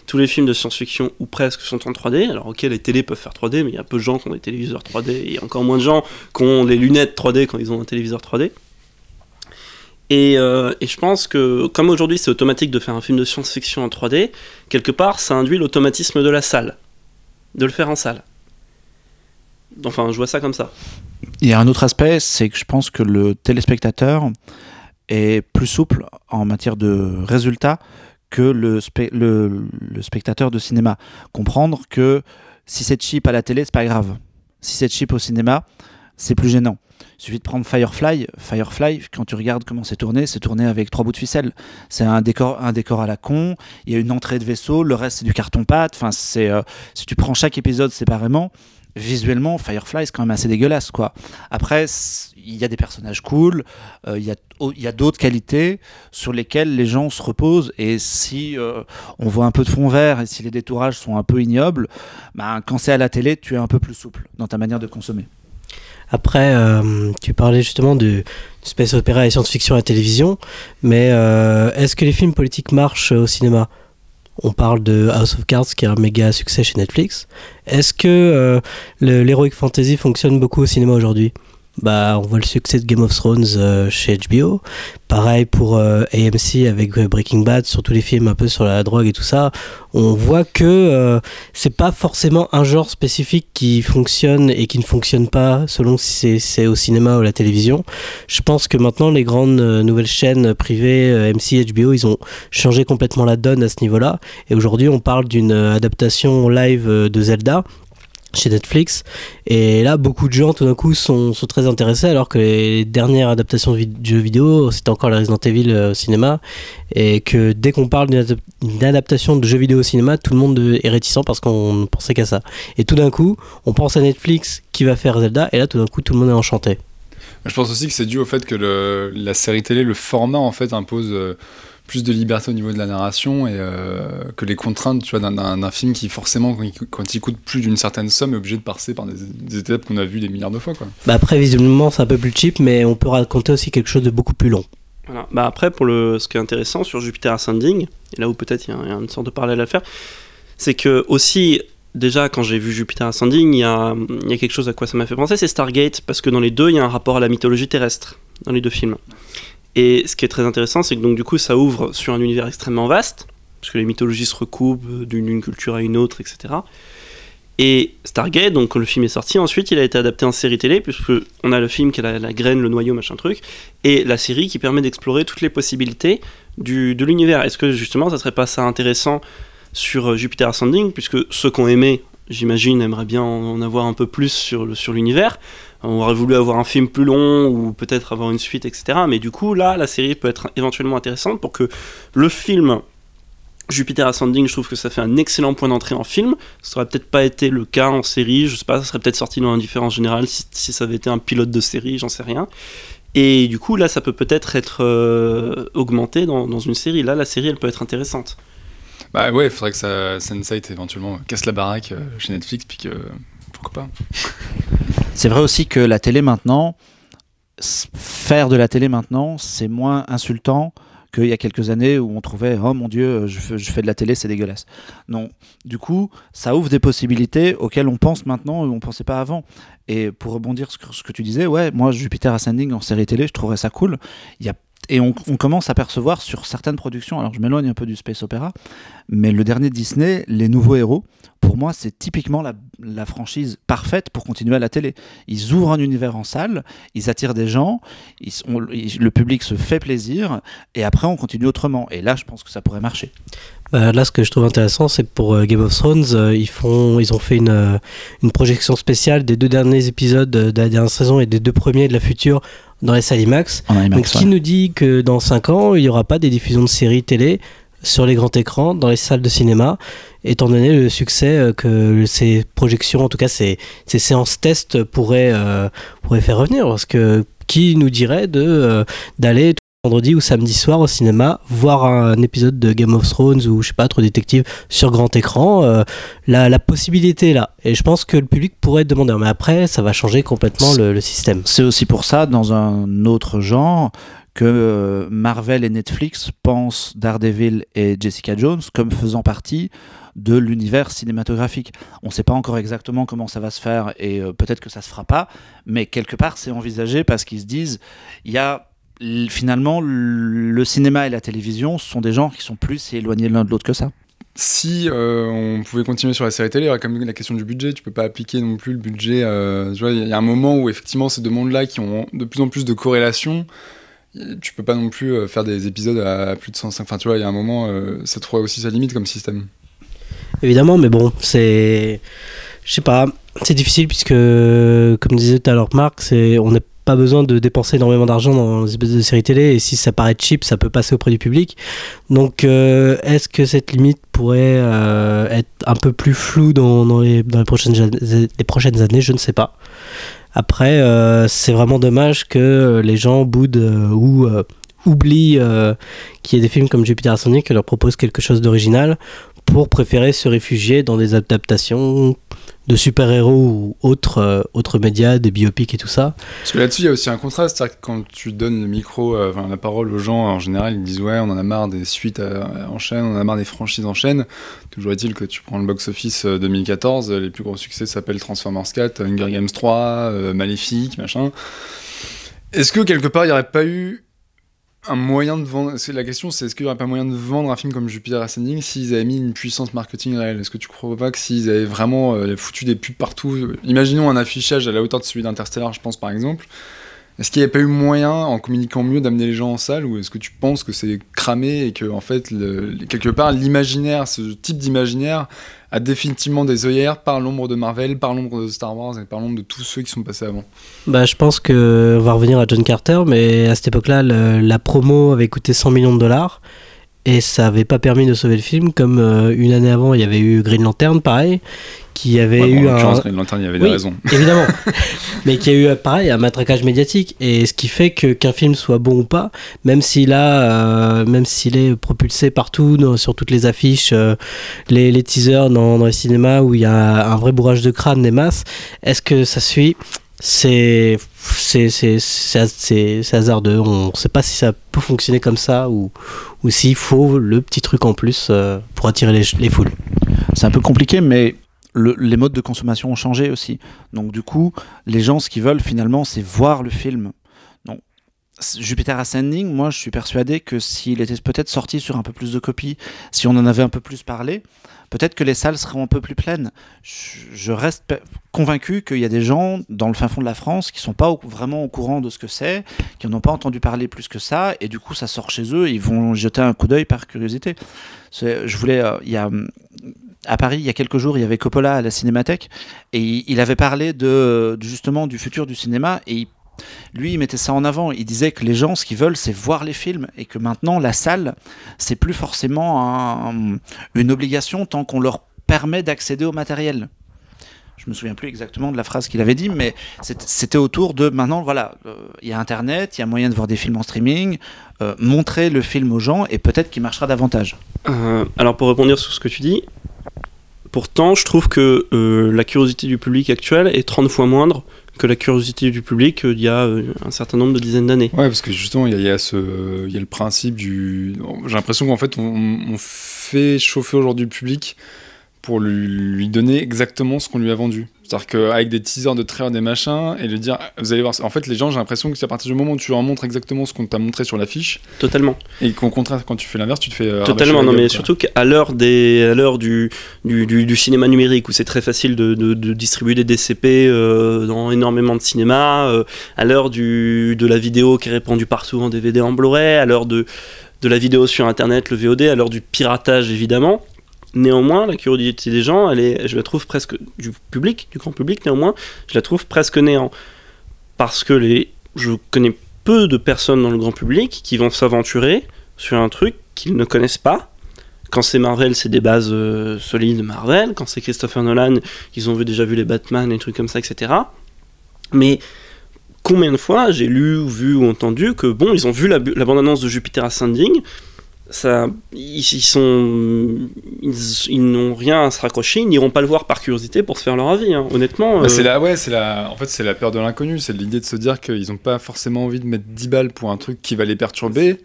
Speaker 3: tous les films de science-fiction, ou presque, sont en 3D. Alors, ok, les télés peuvent faire 3D, mais il y a peu de gens qui ont des téléviseurs 3D, et encore moins de gens qui ont les lunettes 3D quand ils ont un téléviseur 3D. Et, euh, et je pense que, comme aujourd'hui c'est automatique de faire un film de science-fiction en 3D, quelque part ça induit l'automatisme de la salle, de le faire en salle. Enfin, je vois ça comme ça.
Speaker 4: Il y a un autre aspect, c'est que je pense que le téléspectateur est plus souple en matière de résultats que le, spe- le, le spectateur de cinéma. Comprendre que si c'est cheap à la télé, c'est pas grave. Si c'est cheap au cinéma, c'est plus gênant. Il suffit de prendre Firefly. Firefly, quand tu regardes comment c'est tourné, c'est tourné avec trois bouts de ficelle. C'est un décor, un décor à la con. Il y a une entrée de vaisseau. Le reste, c'est du carton-pâte. Enfin, c'est euh, si tu prends chaque épisode séparément, visuellement, Firefly, c'est quand même assez dégueulasse, quoi. Après, il y a des personnages cool, euh, il y a, d'autres qualités sur lesquelles les gens se reposent. Et si euh, on voit un peu de fond vert et si les détourages sont un peu ignobles, ben, quand c'est à la télé, tu es un peu plus souple dans ta manière de consommer.
Speaker 2: Après, euh, tu parlais justement du, space opéra et science-fiction à la télévision, mais est-ce que les films politiques marchent au cinéma? On parle de House of Cards qui est un méga succès chez Netflix. Est-ce que euh, l'heroic fantasy fonctionne beaucoup au cinéma aujourd'hui? Bah, on voit le succès de Game of Thrones euh, chez HBO. Pareil pour euh, AMC avec euh, Breaking Bad, sur tous les films un peu sur la drogue et tout ça. On voit que euh, c'est pas forcément un genre spécifique qui fonctionne et qui ne fonctionne pas selon si c'est- au cinéma ou à la télévision. Je pense que maintenant les grandes nouvelles chaînes privées, euh, MC, HBO, ils ont changé complètement la donne à ce niveau-là. Et aujourd'hui, on parle d'une adaptation live de Zelda chez Netflix. Et là, beaucoup de gens, tout d'un coup, sont, sont très intéressés, alors que les dernières adaptations de jeux vidéo, c'était encore les Resident Evil euh, au cinéma. Et que dès qu'on parle d'une adap- d'une adaptation de jeux vidéo au cinéma, tout le monde est réticent parce qu'on ne pensait qu'à ça. Et tout d'un coup, on pense à Netflix qui va faire Zelda, et là, tout d'un coup, tout le monde est enchanté.
Speaker 1: Je pense aussi que c'est dû au fait que la série télé, le format en fait impose euh, plus de liberté au niveau de la narration et euh, que les contraintes tu vois, d'un- d'un d'un film qui forcément quand il, quand il coûte plus d'une certaine somme est obligé de passer par des, des étapes qu'on a vues des milliards de fois. Quoi.
Speaker 2: Bah après, visiblement, c'est un peu plus cheap, mais on peut raconter aussi quelque chose de beaucoup plus long.
Speaker 3: Voilà. Bah après, pour le, ce qui est intéressant sur Jupiter Ascending, et là où peut-être il y, a- il y a une sorte de parallèle à faire, c'est que aussi, déjà quand j'ai vu Jupiter Ascending, il y a, il y a quelque chose à quoi ça m'a fait penser, c'est Stargate, parce que dans les deux, il y a un rapport à la mythologie terrestre, dans les deux films. Et ce qui est très intéressant, c'est que donc du coup, ça ouvre sur un univers extrêmement vaste, parce que les mythologies se recoupent d'une culture à une autre, etc. Et Stargate, donc quand le film est sorti, ensuite il a été adapté en série télé, puisque on a le film qui a la, la graine, le noyau, machin truc, et la série qui permet d'explorer toutes les possibilités du, de l'univers. Est-ce que justement ça serait pas ça intéressant sur euh, Jupiter Ascending, puisque ceux qui ont aimé, j'imagine, aimeraient bien en avoir un peu plus sur, sur l'univers. On aurait voulu avoir un film plus long ou peut-être avoir une suite, etc. Mais du coup, là, la série peut être éventuellement intéressante pour que le film Jupiter Ascending, je trouve que ça fait un excellent point d'entrée en film. Ça aurait peut-être pas été le cas en série, je sais pas, ça serait peut-être sorti dans Indifférence Générale si, si ça avait été un pilote de série, j'en sais rien. Et du coup, là, ça peut peut-être être, euh, augmenté dans, dans une série. Là, la série, elle peut être intéressante.
Speaker 1: Bah ouais, il faudrait que ça, Sense8 éventuellement casse la baraque euh, chez Netflix, puis que. Pourquoi pas.
Speaker 4: C'est vrai aussi que la télé maintenant, faire de la télé maintenant, c'est moins insultant qu'il y a quelques années où on trouvait oh mon dieu je fais, je fais de la télé c'est dégueulasse non. Du coup ça ouvre des possibilités auxquelles on pense maintenant et on pensait pas avant. Et pour rebondir sur ce que tu disais ouais moi Jupiter Ascending en série télé je trouverais ça cool. Il y a et on, commence à percevoir sur certaines productions, alors je m'éloigne un peu du space opéra, mais le dernier Disney, Les Nouveaux Héros, pour moi c'est typiquement la, la franchise parfaite pour continuer à la télé. Ils ouvrent un univers en salle, ils attirent des gens, ils sont- ils- le public se fait plaisir, et après on continue autrement. Et là je pense que ça pourrait marcher.
Speaker 2: Bah, là, ce que je trouve intéressant, c'est que pour euh, Game of Thrones, euh, ils, font, ils ont fait une, euh, une projection spéciale des deux derniers épisodes euh, de la dernière saison et des deux premiers de la future dans les salles IMAX. Donc, qui nous dit que dans 5 ans, il n'y aura pas des diffusions de séries télé sur les grands écrans, dans les salles de cinéma, étant donné le succès euh, que ces projections, en tout cas ces, ces séances tests pourraient, euh, pourraient faire revenir Parce que qui nous dirait de, euh, d'aller vendredi ou samedi soir au cinéma voir un épisode de Game of Thrones ou je sais pas, Trop Détective sur grand écran euh, la, la possibilité est là. Et je pense que le public pourrait demander. Mais après, ça va changer complètement le, le système.
Speaker 4: C'est aussi pour ça, dans un autre genre, que euh, Marvel et Netflix pensent Daredevil et Jessica Jones comme faisant partie de l'univers cinématographique. On ne sait pas encore exactement comment ça va se faire et euh, peut-être que ça se fera pas, mais quelque part c'est envisagé parce qu'ils se disent il y a finalement le cinéma et la télévision sont des genres qui sont plus éloignés l'un de l'autre que ça.
Speaker 1: Si euh, on pouvait continuer sur la série télé, il y aurait quand même la question du budget. Tu peux pas appliquer non plus le budget. il y a un moment où effectivement ces deux mondes-là qui ont de plus en plus de corrélations, tu peux pas non plus euh, faire des épisodes à plus de 105. Enfin, tu vois, il y a un moment, euh, ça trouve aussi sa limite comme système.
Speaker 2: Évidemment, mais bon, c'est. Je sais pas, c'est difficile puisque, comme disait tout à l'heure Marc, on n'a pas besoin de dépenser énormément d'argent dans les espèces de séries télé et si ça paraît cheap, ça peut passer auprès du public. Donc, euh, est-ce que cette limite pourrait euh, être un peu plus floue dans, les, prochaines, les prochaines années? Je ne sais pas. Après, euh, c'est vraiment dommage que les gens boudent euh, ou euh, oublient euh, qu'il y ait des films comme Jupiter Ascending qui leur proposent quelque chose d'original pour préférer se réfugier dans des adaptations de super-héros ou autres, euh, médias, des biopics et tout ça.
Speaker 1: Parce que là-dessus, il y a aussi un contraste. C'est-à-dire que quand tu donnes le micro, euh, la parole aux gens, en général, ils disent Ouais, on en a marre des suites euh, en chaîne, on en a marre des franchises en chaîne. Toujours est-il que tu prends le box-office euh, 2014, euh, les plus gros succès s'appellent Transformers 4, Hunger Games 3, euh, Maléfique, machin. Est-ce que quelque part, il n'y aurait pas eu un moyen de vendre c'est La question, c'est est-ce qu'il n'y aurait pas moyen de vendre un film comme Jupiter Ascending s'ils avaient mis une puissance marketing réelle? Est-ce que tu crois pas que s'ils avaient vraiment euh, foutu des pubs partout euh, Imaginons un affichage à la hauteur de celui d'Interstellar, je pense par exemple. Est-ce qu'il n'y avait pas eu moyen, en communiquant mieux, d'amener les gens en salle ou est-ce que tu penses que c'est cramé et que, en fait, quelque part, l'imaginaire, ce type d'imaginaire, a définitivement des œillères par l'ombre de Marvel, par l'ombre de Star Wars et par l'ombre de tous ceux qui sont passés avant.
Speaker 2: Bah, je pense que on va revenir à John Carter, mais à cette époque-là, la promo avait coûté 100 millions de dollars et ça avait pas permis de sauver le film. Comme euh, une année avant, il y avait eu Green Lantern, pareil, qui avait
Speaker 1: Ouais, bon,
Speaker 2: eu
Speaker 1: En
Speaker 2: un,
Speaker 1: Green Lantern, il y avait
Speaker 2: Oui.
Speaker 1: des raisons.
Speaker 2: évidemment. Mais qui a eu, pareil, un matraquage médiatique. Et ce qui fait que qu'un film soit bon ou pas, même s'il a, euh, même s'il est propulsé partout, dans- sur toutes les affiches, euh, les, les teasers dans, dans les cinémas où il y a un vrai bourrage de crâne des masses, est-ce que ça suit c'est c'est hasardeux on ne sait pas si ça peut fonctionner comme ça ou ou s'il faut le petit truc en plus euh, pour attirer les, les foules
Speaker 4: C'est un peu compliqué, mais le- les modes de consommation ont changé aussi. Donc du coup, les gens, ce qu'ils veulent finalement, c'est voir le film. Donc, Jupiter Ascending, moi, je suis persuadé que s'il était peut-être sorti sur un peu plus de copies, si on en avait un peu plus parlé, peut-être que les salles seraient un peu plus pleines. Je, reste convaincu qu'il y a des gens dans le fin fond de la France qui sont pas vraiment au courant de ce que c'est, qui n'en ont pas entendu parler plus que ça, et du coup, ça sort chez eux, ils vont jeter un coup d'œil par curiosité. Je voulais, euh, à Paris, il y a quelques jours, il y avait Coppola à la Cinémathèque et il, avait parlé de- justement du futur du cinéma et il- lui, il mettait ça en avant. Il disait que les gens, ce qu'ils veulent, c'est voir les films et que maintenant, la salle, c'est plus forcément un- une obligation tant qu'on leur permet d'accéder au matériel. je me souviens plus exactement de la phrase qu'il avait dit, mais c'était autour de maintenant, voilà, euh, il y a Internet, il y a moyen de voir des films en streaming, euh, montrer le film aux gens et peut-être qu'il marchera davantage.
Speaker 3: Euh, alors pour rebondir sur ce que tu dis, pourtant je trouve que la curiosité du public actuel est 30 fois moindre que la curiosité du public euh, il y a euh, un certain nombre de dizaines d'années.
Speaker 1: Ouais, parce que justement, il y, a- ce, il y a le principe du. J'ai l'impression qu'en fait, on, fait chauffer aujourd'hui le public pour lui donner exactement ce qu'on lui a vendu. C'est-à-dire qu'avec des teasers de trailers, des machins, et lui dire, ah, vous allez voir. En fait, les gens, j'ai l'impression que c'est à partir du moment où tu leur montres exactement ce qu'on t'a montré sur l'affiche,
Speaker 3: Totalement.
Speaker 1: et qu'au contraire, quand tu fais l'inverse, tu te fais. euh,
Speaker 3: Totalement, non mais
Speaker 1: quoi.
Speaker 3: surtout qu'à l'heure des, à l'heure du, du, du- du cinéma numérique où c'est très facile de, de- de distribuer des DCP euh, dans énormément de cinéma, euh, à l'heure du, de la vidéo qui est répandue partout en DVD, en Blu-ray, à l'heure de, de la vidéo sur Internet, le VOD, à l'heure du piratage évidemment. Néanmoins, la curiosité des gens, je la trouve presque du public, du grand public. Néanmoins, je la trouve presque néant parce que les, je connais peu de personnes dans le grand public qui vont s'aventurer sur un truc qu'ils ne connaissent pas. Quand c'est Marvel, c'est des bases euh, solides Marvel. Quand c'est Christopher Nolan, ils ont déjà vu les Batman des trucs comme ça, etc. Mais combien de fois j'ai lu, vu ou entendu que bon, ils ont vu la, la bande-annonce de Jupiter Ascending, ça, ils, ils sont, ils, ils n'ont rien à se raccrocher, ils n'iront pas le voir par curiosité pour se faire leur avis. hein. Honnêtement,
Speaker 1: Bah,
Speaker 3: euh,
Speaker 1: c'est la, ouais, c'est la, en fait, c'est la peur de l'inconnu. C'est l'idée de se dire qu'ils n'ont pas forcément envie de mettre 10 balles pour un truc qui va les perturber.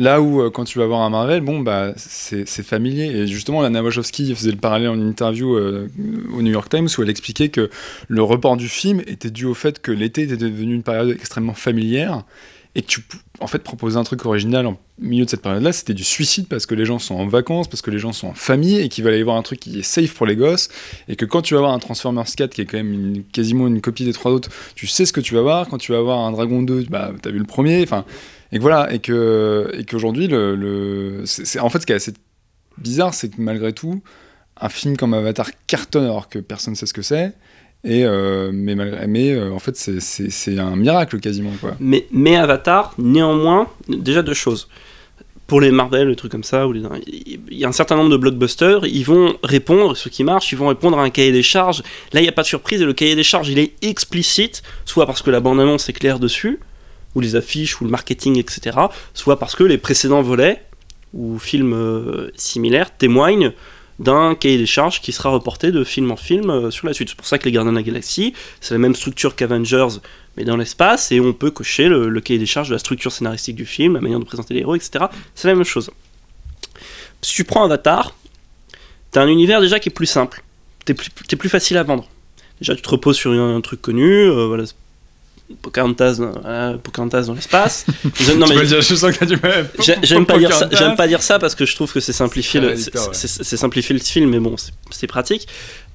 Speaker 1: Là où, euh, quand tu vas voir un Marvel, bon, bah, c'est familier. Et justement, Lana Wachowski faisait le parallèle en interview euh, au New York Times où elle expliquait que le report du film était dû au fait que l'été était devenu une période extrêmement familière et que tu, en fait, proposer un truc original en milieu de cette période-là, c'était du suicide parce que les gens sont en vacances, parce que les gens sont en famille et qu'ils veulent aller voir un truc qui est safe pour les gosses et que quand tu vas voir un Transformers 4 qui est quand même une- quasiment une copie des trois autres, tu sais ce que tu vas voir. Quand tu vas voir un Dragon 2, bah, t'as vu le premier. Enfin, et voilà, et que et qu'aujourd'hui, le, le c'est, en fait ce qui est assez bizarre, c'est que malgré tout, un film comme Avatar cartonne alors que personne sait ce que c'est. Et euh, mais malgré, mais euh, en fait, c'est, un miracle quasiment quoi.
Speaker 3: Mais, mais Avatar, néanmoins, déjà deux choses. Pour les Marvel, les trucs comme ça, il y a un certain nombre de blockbusters, ils vont répondre, ceux qui marchent, ils vont répondre à un cahier des charges. Là, il n'y a pas de surprise, et le cahier des charges, il est explicite, soit parce que la bande-annonce est claire dessus, ou les affiches, ou le marketing, etc., soit parce que les précédents volets, ou films euh, similaires, témoignent d'un cahier des charges qui sera reporté de film en film euh, sur la suite. C'est pour ça que les Gardiens de la Galaxie, c'est la même structure qu'Avengers, mais dans l'espace, et on peut cocher le, cahier des charges de la structure scénaristique du film, la manière de présenter les héros, etc. C'est la même chose. Si tu prends Avatar, t'as un univers déjà qui est plus simple, t'es plus, t'es plus facile à vendre. Déjà, tu te reposes sur un, un truc connu, euh, voilà, Pocahontas, dans- euh, Pocahontas dans l'espace. Je- non,
Speaker 1: Tu
Speaker 3: mais-
Speaker 1: peux le dire, je sens que.
Speaker 3: J'ai- J'aime pas, dire ça- j'aime pas dire ça parce que je trouve que c'est simplifier, le,
Speaker 1: ouais.
Speaker 3: simplifier le film, mais bon, c'est- pratique.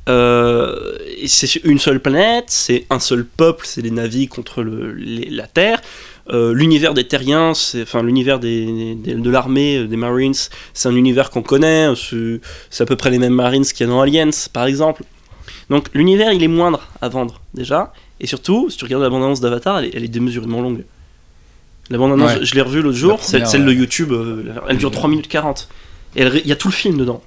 Speaker 3: Euh, c'est une seule planète, c'est un seul peuple, c'est les navis contre le- les- la Terre. Euh, l'univers des terriens, enfin l'univers des, des- de l'armée, des Marines, c'est un univers qu'on connaît, c'est c'est à peu près les mêmes Marines qu'il y a dans Aliens, par exemple. Donc l'univers, il est moindre à vendre, déjà. Et surtout, si tu regardes la bande-annonce d'Avatar, elle, est- elle est démesurément longue. La bande-annonce,
Speaker 1: Ouais.
Speaker 3: je l'ai revue l'autre jour, celle, de. YouTube, euh, elle dure 3 minutes 40. Et elle- il y a tout le film dedans.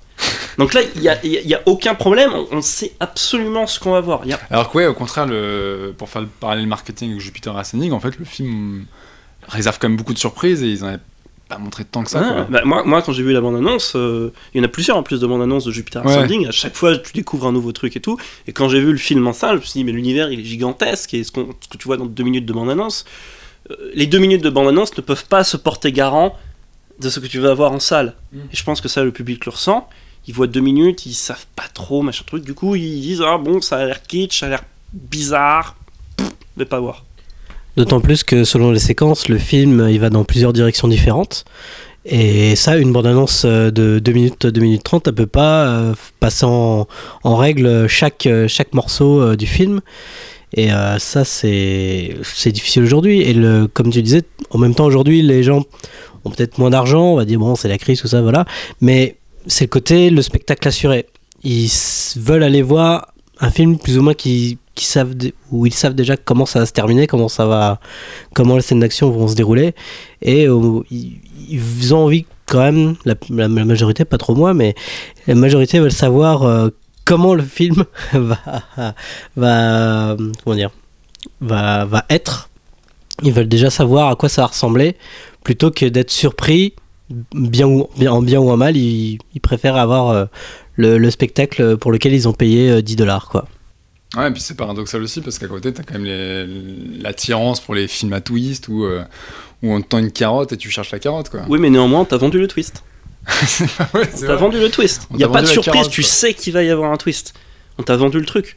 Speaker 3: Donc là, il n'y a, y a- aucun problème, on, sait absolument ce qu'on va voir. Il y a-
Speaker 1: Alors que ouais, au contraire, le... pour faire le parallèle marketing avec Jupiter Ascending, en fait, le film réserve quand même beaucoup de surprises et ils en avaient pas montré tant que ça.
Speaker 3: Ah,
Speaker 1: quoi.
Speaker 3: bah, moi, moi, quand j'ai vu la bande-annonce, euh, il y en a plusieurs en plus de bande-annonce de Jupiter
Speaker 1: Ouais.
Speaker 3: Ascending. À chaque fois, tu découvres un nouveau truc et tout. Et quand j'ai vu le film en salle, je me suis dit, mais l'univers, il est gigantesque. Et ce, que tu vois dans deux minutes de bande-annonce, euh, les deux minutes de bande-annonce ne peuvent pas se porter garant de ce que tu vas avoir en salle.
Speaker 1: Mm.
Speaker 3: Et je pense que ça, le public le ressent. Ils voient deux minutes, ils savent pas trop, machin truc. Du coup, ils disent, ah bon, ça a l'air kitsch, ça a l'air bizarre. Pff, je vais pas voir.
Speaker 2: D'autant plus que selon les séquences, le film il va dans plusieurs directions différentes. Et ça, une bande-annonce euh, de 2 minutes, 2 minutes 30, elle peut pas euh, passer en, règle chaque, euh, morceau euh, du film. Et euh, ça, c'est difficile aujourd'hui. Et le, comme tu disais, en même temps, aujourd'hui, les gens ont peut-être moins d'argent. On va dire, bon, c'est la crise, tout ça, voilà. Mais c'est le côté, le spectacle assuré. Ils veulent aller voir un film plus ou moins qui, savent où ils savent déjà comment ça va se terminer, comment ça va, comment les scènes d'action vont se dérouler, et euh, ils, ont envie quand même, la, majorité, pas trop moi, mais la majorité veulent savoir euh, comment le film va, va, comment dire, va, va être. Ils veulent déjà savoir à quoi ça va ressembler plutôt que d'être surpris, bien ou, bien, en bien ou en mal. Ils, ils préfèrent avoir euh, le, le spectacle pour lequel ils ont payé euh, 10 dollars, quoi.
Speaker 1: Ouais, et puis c'est paradoxal aussi parce qu'à côté, t'as quand même l'attirance pour les films à twist où, euh, où on te tend une carotte et tu cherches la carotte, quoi.
Speaker 3: Oui, mais néanmoins, t'as vendu le twist.
Speaker 1: Ouais, vrai.
Speaker 3: vendu le twist.
Speaker 1: On
Speaker 3: Il n'y a pas de surprise,
Speaker 1: carotte,
Speaker 3: tu
Speaker 1: quoi.
Speaker 3: sais qu'il va y avoir un twist. On t'a vendu le truc.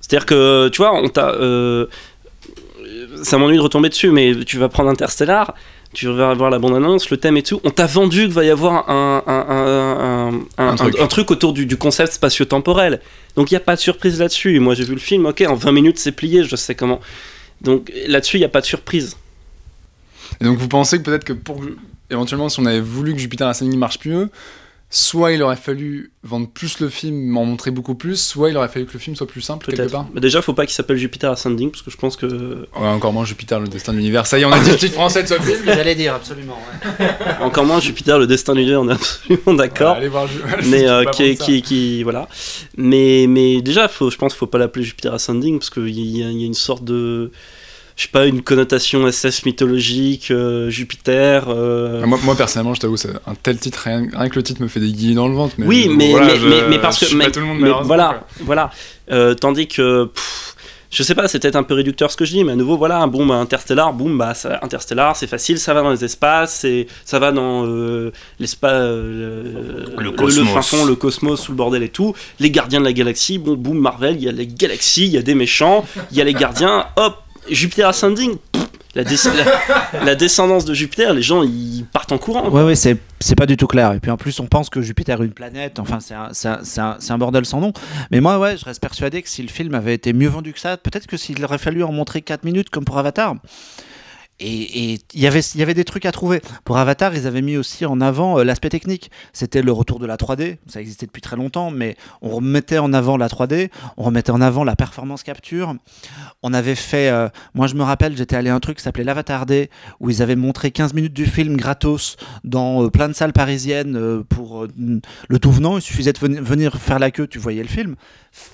Speaker 3: C'est-à-dire que, tu vois, on t'a. euh, ça m'ennuie de retomber dessus, mais tu vas prendre Interstellar, tu vas voir la bande-annonce, le thème et tout. On t'a vendu qu'il va y avoir un, un, un, un- un-
Speaker 1: Un truc.
Speaker 3: autour du, du concept spatio-temporel. Donc il n'y a pas de surprise là-dessus. Moi j'ai vu le film, ok, en 20 minutes c'est plié, je sais comment. Donc là-dessus, il n'y a pas de surprise.
Speaker 1: Et donc vous pensez que peut-être que pour éventuellement si on avait voulu que Jupiter Ascending marche mieux, soit il aurait fallu vendre plus le film, m'en montrer beaucoup plus, soit il aurait fallu que le film soit plus simple quelque part.
Speaker 3: Mais déjà, faut pas qu'il s'appelle Jupiter Ascending, parce que je pense que.
Speaker 1: Ouais, encore moins Jupiter, le destin de l'univers. Ça y est, on a dit le titre français de ce film.
Speaker 4: J'allais dire, absolument.
Speaker 3: Encore moins Jupiter, le destin de l'univers, on est absolument d'accord.
Speaker 1: Ouais, allez voir Ju-
Speaker 3: mais euh, qui, qui, qui voilà mais mais déjà faut je pense qu'il faut pas l'appeler Jupiter Ascending parce qu'il y a une sorte de je sais pas une connotation SS mythologique euh, Jupiter euh,
Speaker 1: Ah, Moi, moi, personnellement, je t'avoue, c'est un tel titre, rien, rien que le titre me fait des guillis dans le ventre. Mais
Speaker 3: oui mais
Speaker 1: voilà,
Speaker 3: mais,
Speaker 1: je-
Speaker 3: mais, mais parce
Speaker 1: je
Speaker 3: que
Speaker 1: suis
Speaker 3: mais,
Speaker 1: pas tout le monde
Speaker 3: voilà
Speaker 1: quoi.
Speaker 3: voilà Euh, tandis que pff, je sais pas, c'est peut-être un peu réducteur ce que je dis, mais à nouveau, voilà, bon, bah, Interstellar, boum, bah, ça- Interstellar, c'est facile, ça va dans les espaces, ça va dans euh, l'espace, euh,
Speaker 1: Le cosmos.
Speaker 3: fin fond, le cosmos, sous le bordel et tout. Les gardiens de la galaxie, bon, boum, Marvel, il y a les galaxies, il y a des méchants, il y a les gardiens, hop, Jupiter Ascending, la, descendance de Jupiter, les gens, ils partent en courant.
Speaker 4: Ouais, ouais, c'est pas du tout clair. Et puis en plus, on pense que Jupiter est une planète. Enfin, c'est un, un- un bordel sans nom. Mais moi, ouais, je reste persuadé que si le film avait été mieux vendu que ça, peut-être que s'il aurait fallu en montrer 4 minutes comme pour Avatar. Et il y avait- des trucs à trouver. Pour Avatar, ils avaient mis aussi en avant euh, l'aspect technique. C'était le retour de la 3D. Ça existait depuis très longtemps, mais on remettait en avant la 3D, on remettait en avant la performance capture. On avait fait, euh, moi je me rappelle, j'étais allé à un truc qui s'appelait l'Avatar Day, où ils avaient montré 15 minutes du film gratos dans euh, plein de salles parisiennes pour le tout venant. Il suffisait de venir, faire la queue, tu voyais le film.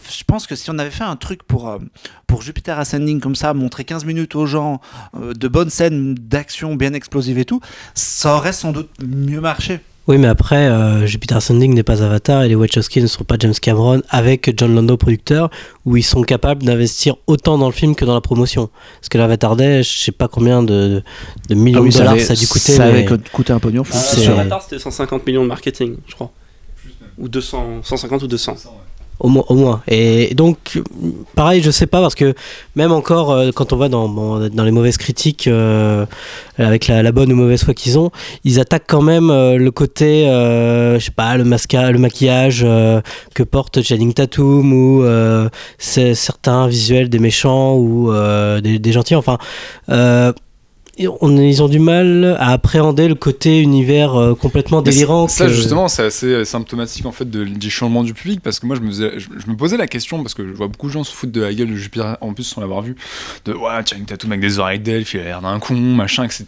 Speaker 4: Je pense que si on avait fait un truc pour, pour Jupiter Ascending comme ça, montrer 15 minutes aux gens, de bonnes scènes d'action bien explosives et tout, ça aurait sans doute mieux marché.
Speaker 2: Oui, mais après, euh, Jupiter Ascending n'est pas Avatar et les Wachowski ne sont pas James Cameron avec John Lando producteur, où ils sont capables d'investir autant dans le film que dans la promotion. Parce que l'Avatar Day, je sais pas combien de, de millions de dollars ça a dû coûter.
Speaker 4: Ça
Speaker 2: mais-
Speaker 4: avait coûté un pognon fou.
Speaker 3: Euh,
Speaker 2: C'est-
Speaker 3: sur Avatar, c'était 150 millions de marketing, je crois. Ou 200, 150 ou 200.
Speaker 2: Au moins. Et donc, pareil, je sais pas, parce que même encore, euh, quand on va dans, dans les mauvaises critiques, euh, avec la, bonne ou mauvaise foi qu'ils ont, ils attaquent quand même euh, le côté, je sais pas, le, le maquillage que porte Channing Tatum, ou certains visuels des méchants, ou des, des gentils, enfin... on- ils ont du mal à appréhender le côté univers euh, complètement délirant.
Speaker 1: Ça,
Speaker 2: que-
Speaker 1: justement, c'est assez euh, symptomatique en fait de- du changement du public parce que moi, je me, faisais- je, je me posais la question parce que je vois beaucoup de gens se foutre de la gueule de Jupiter en plus sans l'avoir vu. De ouais, Channing Tatum avec des oreilles d'elfe, il a l'air d'un con, machin, etc.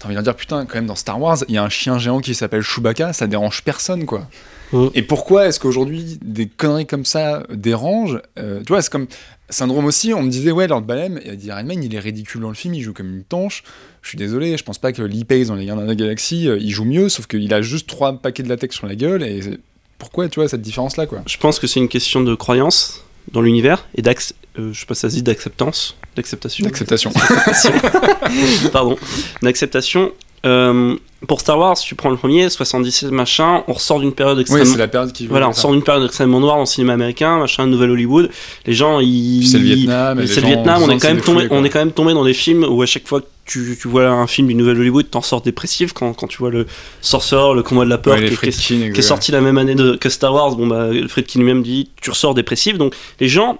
Speaker 1: T'as envie de dire putain, quand même dans Star Wars, il y a un chien géant qui s'appelle Chewbacca, ça dérange personne quoi.
Speaker 2: Mm.
Speaker 1: Et pourquoi est-ce qu'aujourd'hui des conneries comme ça dérangent? Euh, Tu vois, c'est comme Syndrome aussi, on me disait ouais, Lord Balem, il a dit Iron Man, il est ridicule dans le film, il joue comme une tanche. Je suis désolé, je pense pas que Lee Pace dans Les Gardiens de la Galaxie, euh, il joue mieux, sauf qu'il a juste trois paquets de latex sur la gueule, et pourquoi, tu vois, cette différence-là, quoi?
Speaker 3: Je pense que c'est une question de croyance dans l'univers et euh, je sais pas si ça se dit d'acceptance, d'acceptation.
Speaker 1: D'acceptation.
Speaker 3: Pardon, d'acceptation. Euh, pour Star Wars, tu prends le premier, 77 machin, on ressort d'une période
Speaker 1: oui,
Speaker 3: extrêmement.
Speaker 1: c'est la période qui.
Speaker 3: voilà, on sort d'une période extrêmement noire dans le cinéma américain, machin, Nouvelle Hollywood. Les gens, ils.
Speaker 1: C'est le Vietnam,
Speaker 3: C'est le Vietnam,
Speaker 1: on
Speaker 3: est, quand même tombé, on est quand même tombé dans des films où à chaque fois que tu, tu vois un film du Nouvelle Hollywood, t'en sors dépressif. Quand, quand tu vois le Sorcerer, le combat de la peur,
Speaker 1: Ouais,
Speaker 3: qui, est- qui qui sorti la même année de- que Star Wars, bon bah Friedkin lui-même dit tu ressors dépressif. Donc les gens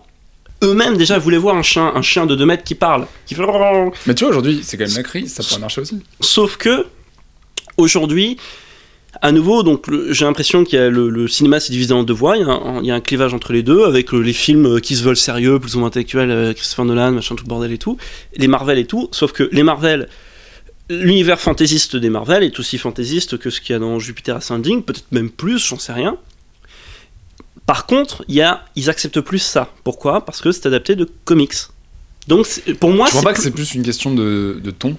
Speaker 3: eux-mêmes déjà voulaient voir un chien, un chien de 2 mètres qui parle, qui fait
Speaker 1: Mais tu vois, aujourd'hui, c'est quand même la crise, ça pourrait marcher aussi.
Speaker 3: Sauf que aujourd'hui, à nouveau, donc j'ai l'impression a le, le cinéma s'est divisé en deux voies. Il y, a un, il y a un clivage entre les deux, avec les films euh, qui se veulent sérieux, plus ou moins intellectuels, euh, Christopher Nolan, machin, tout le bordel et tout, les Marvel et tout. Sauf que les Marvel, l'univers fantaisiste des Marvel est aussi fantaisiste que ce qu'il y a dans Jupiter Ascending, peut-être même plus, j'en sais rien. Par contre, il y a, ils acceptent plus ça. Pourquoi? Parce que c'est adapté de comics. Donc pour moi,
Speaker 1: Je crois
Speaker 3: c'est
Speaker 1: pas que c'est plus une question de, de ton?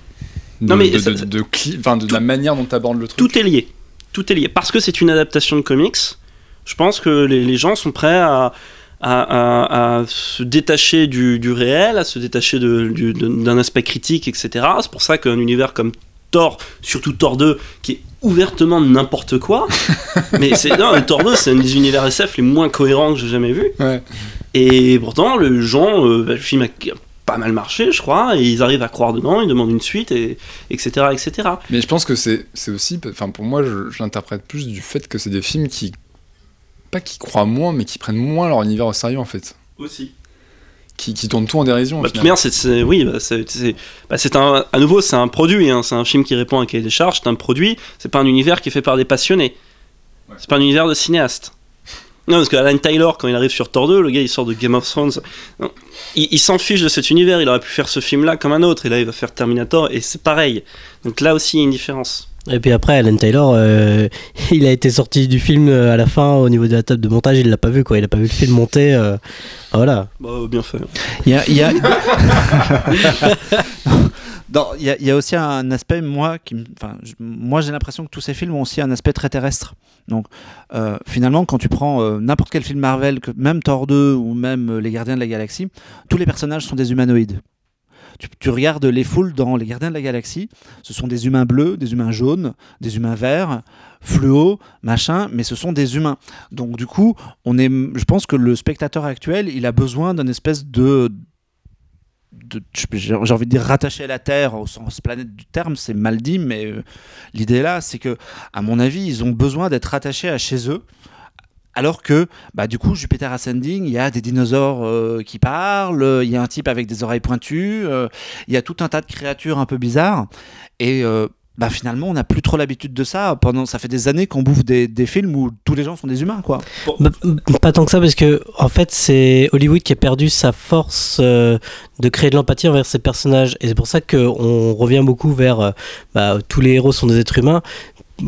Speaker 1: De,
Speaker 3: Non, mais
Speaker 1: de,
Speaker 3: ça-
Speaker 1: de, la manière dont tu abordes le truc.
Speaker 3: tout est lié. Tout est lié. Parce que c'est une adaptation de comics, je pense que les, les gens sont prêts à, à, à- à se détacher du, du réel, à se détacher d'un aspect critique, etc. C'est pour ça qu'un univers comme Thor, surtout Thor 2, qui est ouvertement n'importe quoi, mais c'est non, 2, c'est un des univers SF les moins cohérents que j'ai jamais vus.
Speaker 1: Ouais.
Speaker 3: Et pourtant, les gens, euh, bah, le film a pas mal marché, je crois, et ils arrivent à croire dedans, ils demandent une suite, et, etc., etc.
Speaker 1: Mais je pense que c'est c'est aussi, enfin pour moi, je, je l'interprète plus du fait que c'est des films qui, pas qui croient moins, mais qui prennent moins leur univers au sérieux en fait,
Speaker 3: Aussi.
Speaker 1: Qui, qui tournent tout en dérision.
Speaker 3: Bah, de toute manière, c'est, c'est- oui, bah, c'est, c'est- bah, c'est un, à nouveau, c'est un produit, hein, c'est un film qui répond à un cahier des charges, c'est un produit, c'est pas un univers qui est fait par des passionnés.
Speaker 1: Ouais.
Speaker 3: C'est pas un univers de cinéastes. Non, parce que Alan Taylor, quand il arrive sur Thor 2, le gars il sort de Game of Thrones. Non, il, il s'en fiche de cet univers, il aurait pu faire ce film-là comme un autre, et là il va faire Terminator, et c'est pareil. Donc là aussi il y a une différence.
Speaker 2: Et puis après, Alan Taylor, euh, il a été sorti du film euh, à la fin au niveau de la table de montage, il l'a pas vu quoi, il a pas vu le film monter. euh, voilà.
Speaker 3: Bah, bien fait.
Speaker 4: Il y a, il y a- Dans- il y a- il y a aussi un aspect, moi, qui, enfin, moi j'ai l'impression que tous ces films ont aussi un aspect très terrestre. Donc, euh, finalement, quand tu prends euh, n'importe quel film Marvel, que même Thor 2 ou même euh, Les Gardiens de la Galaxie, tous les personnages sont des humanoïdes. Tu, regardes les foules dans Les Gardiens de la Galaxie, ce sont des humains bleus, des humains jaunes, des humains verts, fluo, machin, mais ce sont des humains. Donc, du coup, on est, je pense que le spectateur actuel, il a besoin d'une espèce de j'ai envie de dire rattaché à la Terre au sens planète du terme, c'est mal dit, mais euh, l'idée là, c'est que, à mon avis, ils ont besoin d'être rattachés à chez eux. Alors que, bah, du coup, Jupiter Ascending, il y a des dinosaures euh, qui parlent, euh, il y a un type avec des oreilles pointues, euh, il y a tout un tas de créatures un peu bizarres. Et euh, bah, finalement, on n'a plus trop l'habitude de ça. Pendant, ça fait des années qu'on bouffe des, des films où tous les gens sont des humains, quoi.
Speaker 2: Bah, pas tant que ça, parce que en fait, c'est Hollywood qui a perdu sa force euh, de créer de l'empathie envers ses personnages. Et c'est pour ça qu'on revient beaucoup vers euh, bah, tous les héros sont des êtres humains.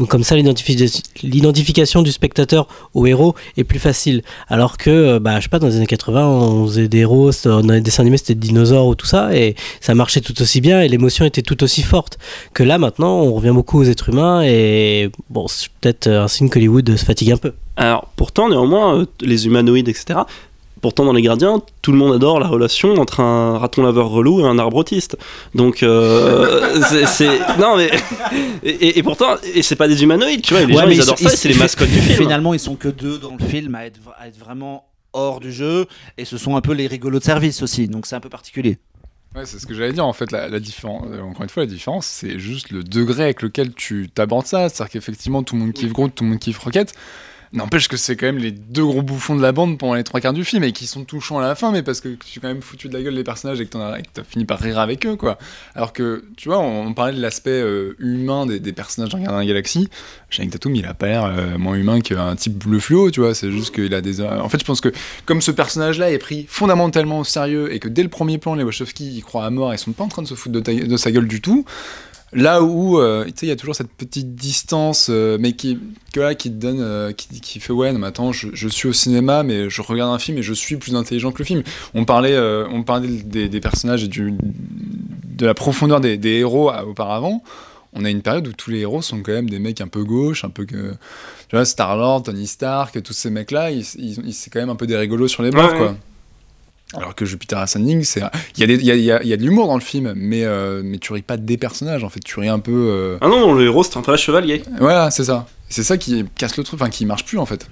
Speaker 2: Comme ça, l'identifi- l'identification du spectateur au héros est plus facile. Alors que, euh, bah, je sais pas, dans les années 80, on faisait des héros, dans les dessins animés, c'était des dinosaures ou tout ça, et ça marchait tout aussi bien, et l'émotion était tout aussi forte. Que là, maintenant, on revient beaucoup aux êtres humains, et bon, c'est peut-être un signe qu'Hollywood se fatigue un peu.
Speaker 3: Alors, pourtant, néanmoins, euh, les humanoïdes, etc., pourtant, dans Les Gardiens, tout le monde adore la relation entre un raton laveur relou et un arbre autiste. Donc, euh, c'est- c'est. Non, mais. Et, pourtant, et c'est pas des humanoïdes, tu vois, les
Speaker 4: Ouais,
Speaker 3: gens,
Speaker 4: mais
Speaker 3: ils adorent ça, c'est les mascottes du film.
Speaker 4: Finalement, ils sont que deux dans le film à être, à être vraiment hors du jeu, et ce sont un peu les rigolos de service aussi, donc c'est un peu particulier.
Speaker 1: Ouais, c'est ce que j'allais dire en fait. La, la différence, euh, encore une fois, la différence, c'est juste le degré avec lequel tu t'abordes ça. C'est-à-dire qu'effectivement, tout le monde kiffe Groot, tout le monde kiffe Rocket. N'empêche que c'est quand même les deux gros bouffons de la bande pendant les trois quarts du film et qui sont touchants à la fin, mais parce que tu es quand même foutu de la gueule des personnages et que t'as fini par rire avec eux, quoi. Alors que, tu vois, on, parlait de l'aspect euh, humain des, personnages dans Gardien Galaxie. Channing Tatum, il a pas l'air euh, moins humain qu'un type bleu fluo, tu vois. C'est juste qu'il a des. En fait, je pense que comme ce personnage-là est pris fondamentalement au sérieux et que dès le premier plan, les Wachowski y croient à mort et sont pas en train de se foutre de sa gueule du tout. Là où, euh, tu sais, il y a toujours cette petite distance, euh, mais qui, que là, qui te donne, euh, qui, qui fait ouais, non, mais attends, je, je suis au cinéma, mais je regarde un film et je suis plus intelligent que le film. On parlait, on parlait des, des personnages et du, de la profondeur des, des héros auparavant. On a une période où tous les héros sont quand même des mecs un peu gauches, un peu que, tu vois, Star Lord, Tony Stark, tous ces mecs-là, ils, ils- ils- c'est quand même un peu des rigolos sur les bords,
Speaker 3: Ouais,
Speaker 1: quoi.
Speaker 3: ouais.
Speaker 1: Alors que Jupiter Ascending, c'est, il y a des, il y a, il y a- il y a de l'humour dans le film, mais, euh, mais tu ris pas des personnages, en fait, tu ris un peu. euh,
Speaker 3: Ah non, non, le héros, c'est un vrai chevalier.
Speaker 1: Voilà, c'est ça. C'est ça qui casse le truc, enfin qui marche plus en fait.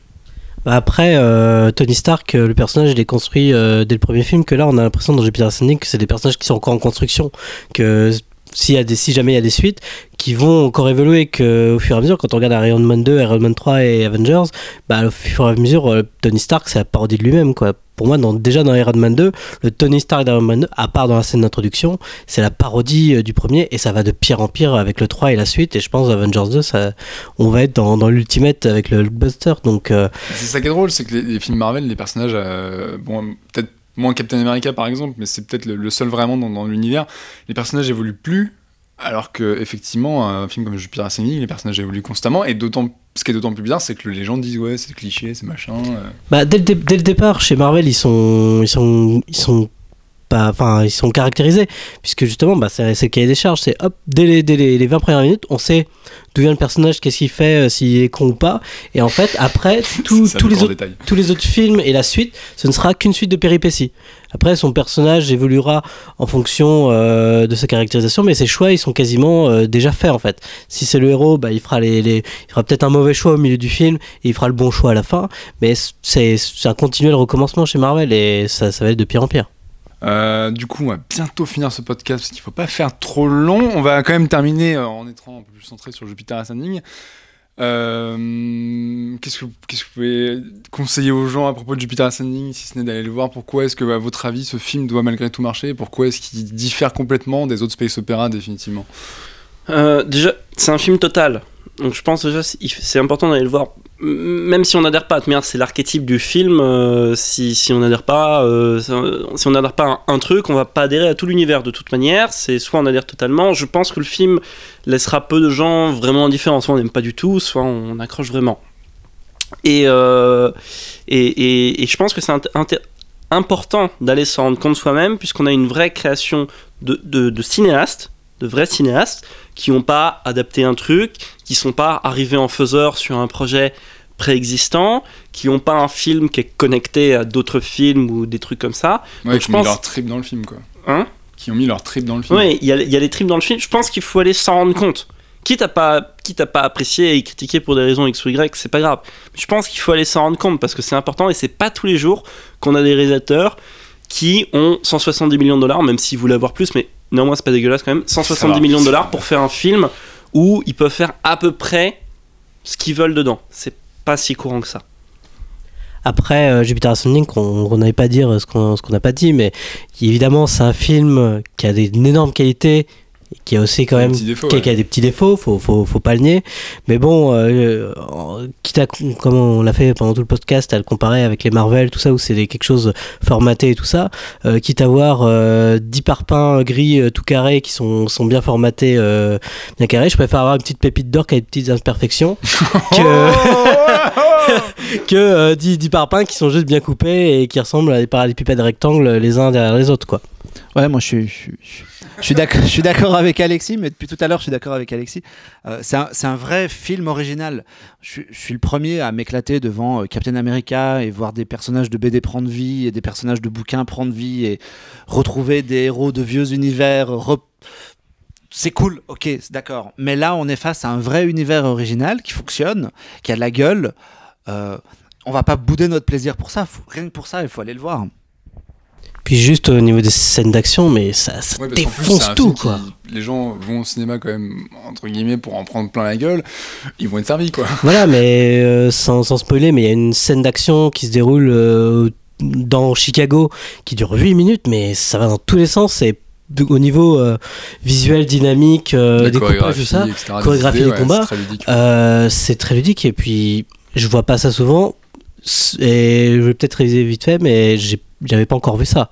Speaker 2: Bah Après, euh, Tony Stark, le personnage, il est construit euh, dès le premier film, que là, on a l'impression dans Jupiter Ascending que c'est des personnages qui sont encore en construction, que s'il y a des, si jamais il y a des suites, qui vont encore évoluer, que au fur et à mesure, quand on regarde Iron Man 2, Iron Man 3 et Avengers, bah, au fur et à mesure, euh, Tony Stark, c'est la parodie de lui-même, quoi. Pour moi, déjà dans Iron Man 2, le Tony Stark d'Iron Man 2, à part dans la scène d'introduction, c'est la parodie euh, du premier, et ça va de pire en pire avec le 3 et la suite, et je pense Avengers 2, ça, on va être dans, dans l'ultimate avec le Hulkbuster, donc... euh,
Speaker 1: C'est ça qui est drôle, c'est que les, films Marvel, les personnages, bon, peut-être moins Captain America par exemple, mais c'est peut-être le, seul vraiment dans, l'univers, les personnages évoluent plus Alors que effectivement, un film comme Jupiter Ascending, les personnages évoluent constamment, et d'autant, ce qui est d'autant plus bizarre, c'est que les gens disent ouais, c'est cliché, c'est machin. euh.
Speaker 2: Bah, dès, le départ, chez Marvel, ils sont pas, enfin, ils sont caractérisés, puisque justement, bah, c'est le cahier des charges. C'est hop, dès les, dès les, les 20 premières minutes, on sait d'où vient le personnage, qu'est-ce qu'il fait, euh, s'il est con ou pas. Et en fait, après, tout-
Speaker 1: C'est ça,
Speaker 2: tous
Speaker 1: le
Speaker 2: les autres
Speaker 1: détail.
Speaker 2: tous les autres films et la suite, ce ne sera qu'une suite de péripéties. Après, son personnage évoluera en fonction euh, de sa caractérisation, mais ses choix, ils sont quasiment euh, déjà faits en fait. Si c'est le héros, bah, il fera, les, les- il fera peut-être un mauvais choix au milieu du film et il fera le bon choix à la fin, mais c'est c'est un continuel recommencement chez Marvel et ça, ça va être de pire en pire.
Speaker 1: Euh, du coup, on va bientôt finir ce podcast parce qu'il faut pas faire trop long. On va quand même terminer euh, en étant un peu plus centré sur Jupiter Ascending. Euh, Qu'est-ce que vous pouvez conseiller aux gens à propos de Jupiter Ascending, si ce n'est d'aller le voir? Pourquoi est-ce que, à votre avis, ce film doit malgré tout marcher? Pourquoi est-ce qu'il diffère complètement des autres space opéras définitivement?
Speaker 3: Déjà, c'est un film total. Donc je pense déjà c'est important d'aller le voir. Même si on n'adhère pas, manière, c'est l'archétype du film. euh, si, on n'adhère pas, euh, si on n'adhère pas à un, truc, on va pas adhérer à tout l'univers de toute manière. C'est soit on adhère totalement. Je pense que le film laissera peu de gens vraiment indifférents. Soit on n'aime pas du tout, soit on accroche vraiment. Et, euh, et, et, je pense que c'est important d'aller s'en rendre compte soi-même, puisqu'on a une vraie création de, de, de cinéastes, de vrais cinéastes, qui n'ont pas adapté un truc, qui sont pas arrivés en faiseur sur un projet préexistant, qui n'ont pas un film qui est connecté à d'autres films ou des trucs comme ça.
Speaker 1: Ouais,
Speaker 3: Donc,
Speaker 1: qui
Speaker 3: je
Speaker 1: ont mis leur trip dans le film, quoi.
Speaker 3: Hein?
Speaker 1: Qui ont mis leur trip dans le film.
Speaker 3: Oui, il y a, il y a les tripes dans le film. Je pense qu'il faut aller s'en rendre compte. Quitte à pas, quitte à pas apprécier et critiquer pour des raisons X ou Y, c'est pas grave. Mais je pense qu'il faut aller s'en rendre compte parce que c'est important et c'est pas tous les jours qu'on a des réalisateurs qui ont 170 millions de dollars, même s'ils voulaient avoir plus, mais néanmoins c'est pas dégueulasse quand même. 170
Speaker 1: va,
Speaker 3: millions de dollars pour faire un film où ils peuvent faire à peu près ce qu'ils veulent dedans. C'est pas si courant que ça.
Speaker 2: Après, euh, Jupiter Ascending, on n'avait pas dire ce qu'on ce qu'on n'a pas dit, mais évidemment, c'est un film qui a des, une énorme qualité, qui a aussi quand même qui,
Speaker 1: ouais.
Speaker 2: qui a des petits défauts, faut, faut, faut pas le nier. Mais bon, euh, quitte à, comme on l'a fait pendant tout le podcast, à le comparer avec les Marvel, tout ça, où c'est quelque chose formaté et tout ça, euh, quitte à voir euh, 10 parpaings gris euh, tout carrés qui sont, sont bien formatés, euh, bien carrés, je préfère avoir une petite pépite d'or qui a des petites imperfections que, que euh, 10, 10 parpaings qui sont juste bien coupés et qui ressemblent à des parallépipèdes rectangles les uns derrière les autres, quoi.
Speaker 4: Ouais, moi je suis, je suis, d'accord, avec Alexis, mais depuis tout à l'heure je suis d'accord avec Alexis. Euh, c'est un, vrai film original. Je, suis- le premier à m'éclater devant euh, Captain America et voir des personnages de BD prendre vie et des personnages de bouquins prendre vie et retrouver des héros de vieux univers. C'est cool, ok, d'accord. Mais là, on est face à un vrai univers original qui fonctionne, qui a de la gueule. Euh, on va pas bouder notre plaisir pour ça. Rien que pour ça, il faut aller le voir.
Speaker 2: Puis juste au niveau des scènes d'action, mais ça, ça
Speaker 1: Ouais, parce qu'en plus,
Speaker 2: défonce tout,
Speaker 1: qui-
Speaker 2: quoi.
Speaker 1: Les gens vont au cinéma quand même, entre guillemets, pour en prendre plein la gueule. Ils vont être servis, quoi.
Speaker 2: Voilà, mais euh, sans, sans spoiler, mais il y a une scène d'action qui se déroule euh, dans Chicago qui dure 8 minutes, mais ça va dans tous les sens. Et au niveau euh, visuel, dynamique, euh,
Speaker 1: La
Speaker 2: découpage, tout ça,
Speaker 1: etc., des
Speaker 2: chorégraphie
Speaker 1: idées,
Speaker 2: des
Speaker 1: ouais,
Speaker 2: combats,
Speaker 1: c'est très
Speaker 2: très ludique. Et puis, je vois pas ça souvent. Et je vais peut-être réviser vite fait, mais j'ai- j'avais pas encore vu ça.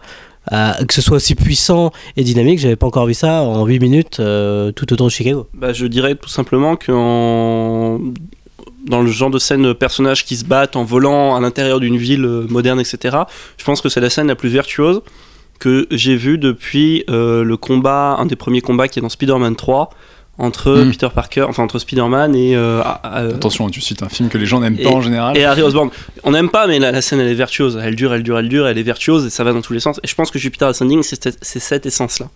Speaker 2: Euh, que ce soit aussi puissant et dynamique, j'avais pas encore vu ça en 8 minutes euh, tout autour de Chicago.
Speaker 3: Bah, je dirais tout simplement que dans le genre de scène personnages qui se battent en volant à l'intérieur d'une ville euh, moderne, etc., je pense que c'est la scène la plus virtuose que j'ai vue depuis le combat, un des premiers combats qui est dans Spider-Man 3, entre
Speaker 1: Mm.
Speaker 3: Peter Parker, enfin entre Spider-Man et, euh, euh,
Speaker 1: Attention, tu cites un film que les gens n'aiment pas en général.
Speaker 3: et Harry Osborn. On n'aime pas, mais la, la scène elle est virtuose. Elle dure, elle dure, elle dure, elle est virtuose et ça va dans tous les sens. Et je pense que Jupiter Ascending, c'est cette- essence-là.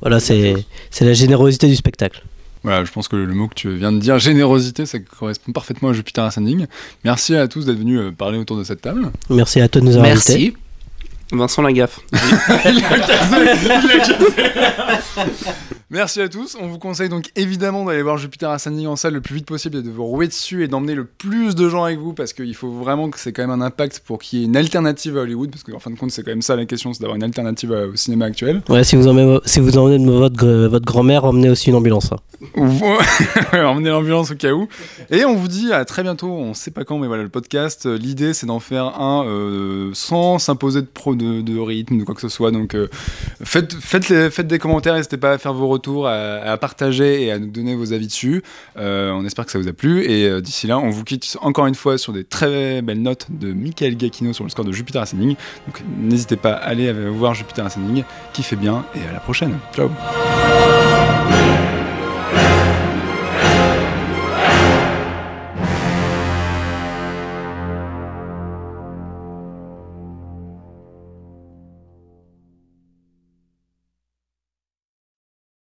Speaker 2: Voilà, c'est c'est la générosité du spectacle.
Speaker 1: Voilà, je pense que le mot que tu viens de dire, générosité, ça correspond parfaitement à Jupiter Ascending. Merci à tous d'être venus euh, parler autour de cette table.
Speaker 2: Merci à toi de nous avoir invités.
Speaker 3: Vincent Lagaffe.
Speaker 1: Merci à tous. On vous conseille donc évidemment d'aller voir Jupiter Ascending en salle le plus vite possible et de vous rouer dessus et d'emmener le plus de gens avec vous parce qu'il faut vraiment que c'est quand même un impact pour qu'il y ait une alternative à Hollywood parce qu'en fin de compte, c'est quand même ça la question, c'est d'avoir une alternative au cinéma actuel.
Speaker 2: Ouais, si vous emmenez, si vous emmenez votre, votre grand-mère, emmenez aussi une ambulance. hein.
Speaker 1: emmener l'ambulance au cas où. Et on vous dit à très bientôt. On sait pas quand, mais voilà, le podcast. euh, L'idée, c'est d'en faire un euh, sans s'imposer de, pro, de, de rythme, de quoi que ce soit. Donc, euh, faites, faites, les- faites des commentaires. N'hésitez pas à faire vos à, partager et à nous donner vos avis dessus. Euh, on espère que ça vous a plu. Et euh, d'ici là, on vous quitte encore une fois sur des très belles notes de Michael Giacchino sur le score de Jupiter Ascending. Donc, n'hésitez pas à aller voir Jupiter Ascending, qui fait bien. Et à la prochaine. Ciao.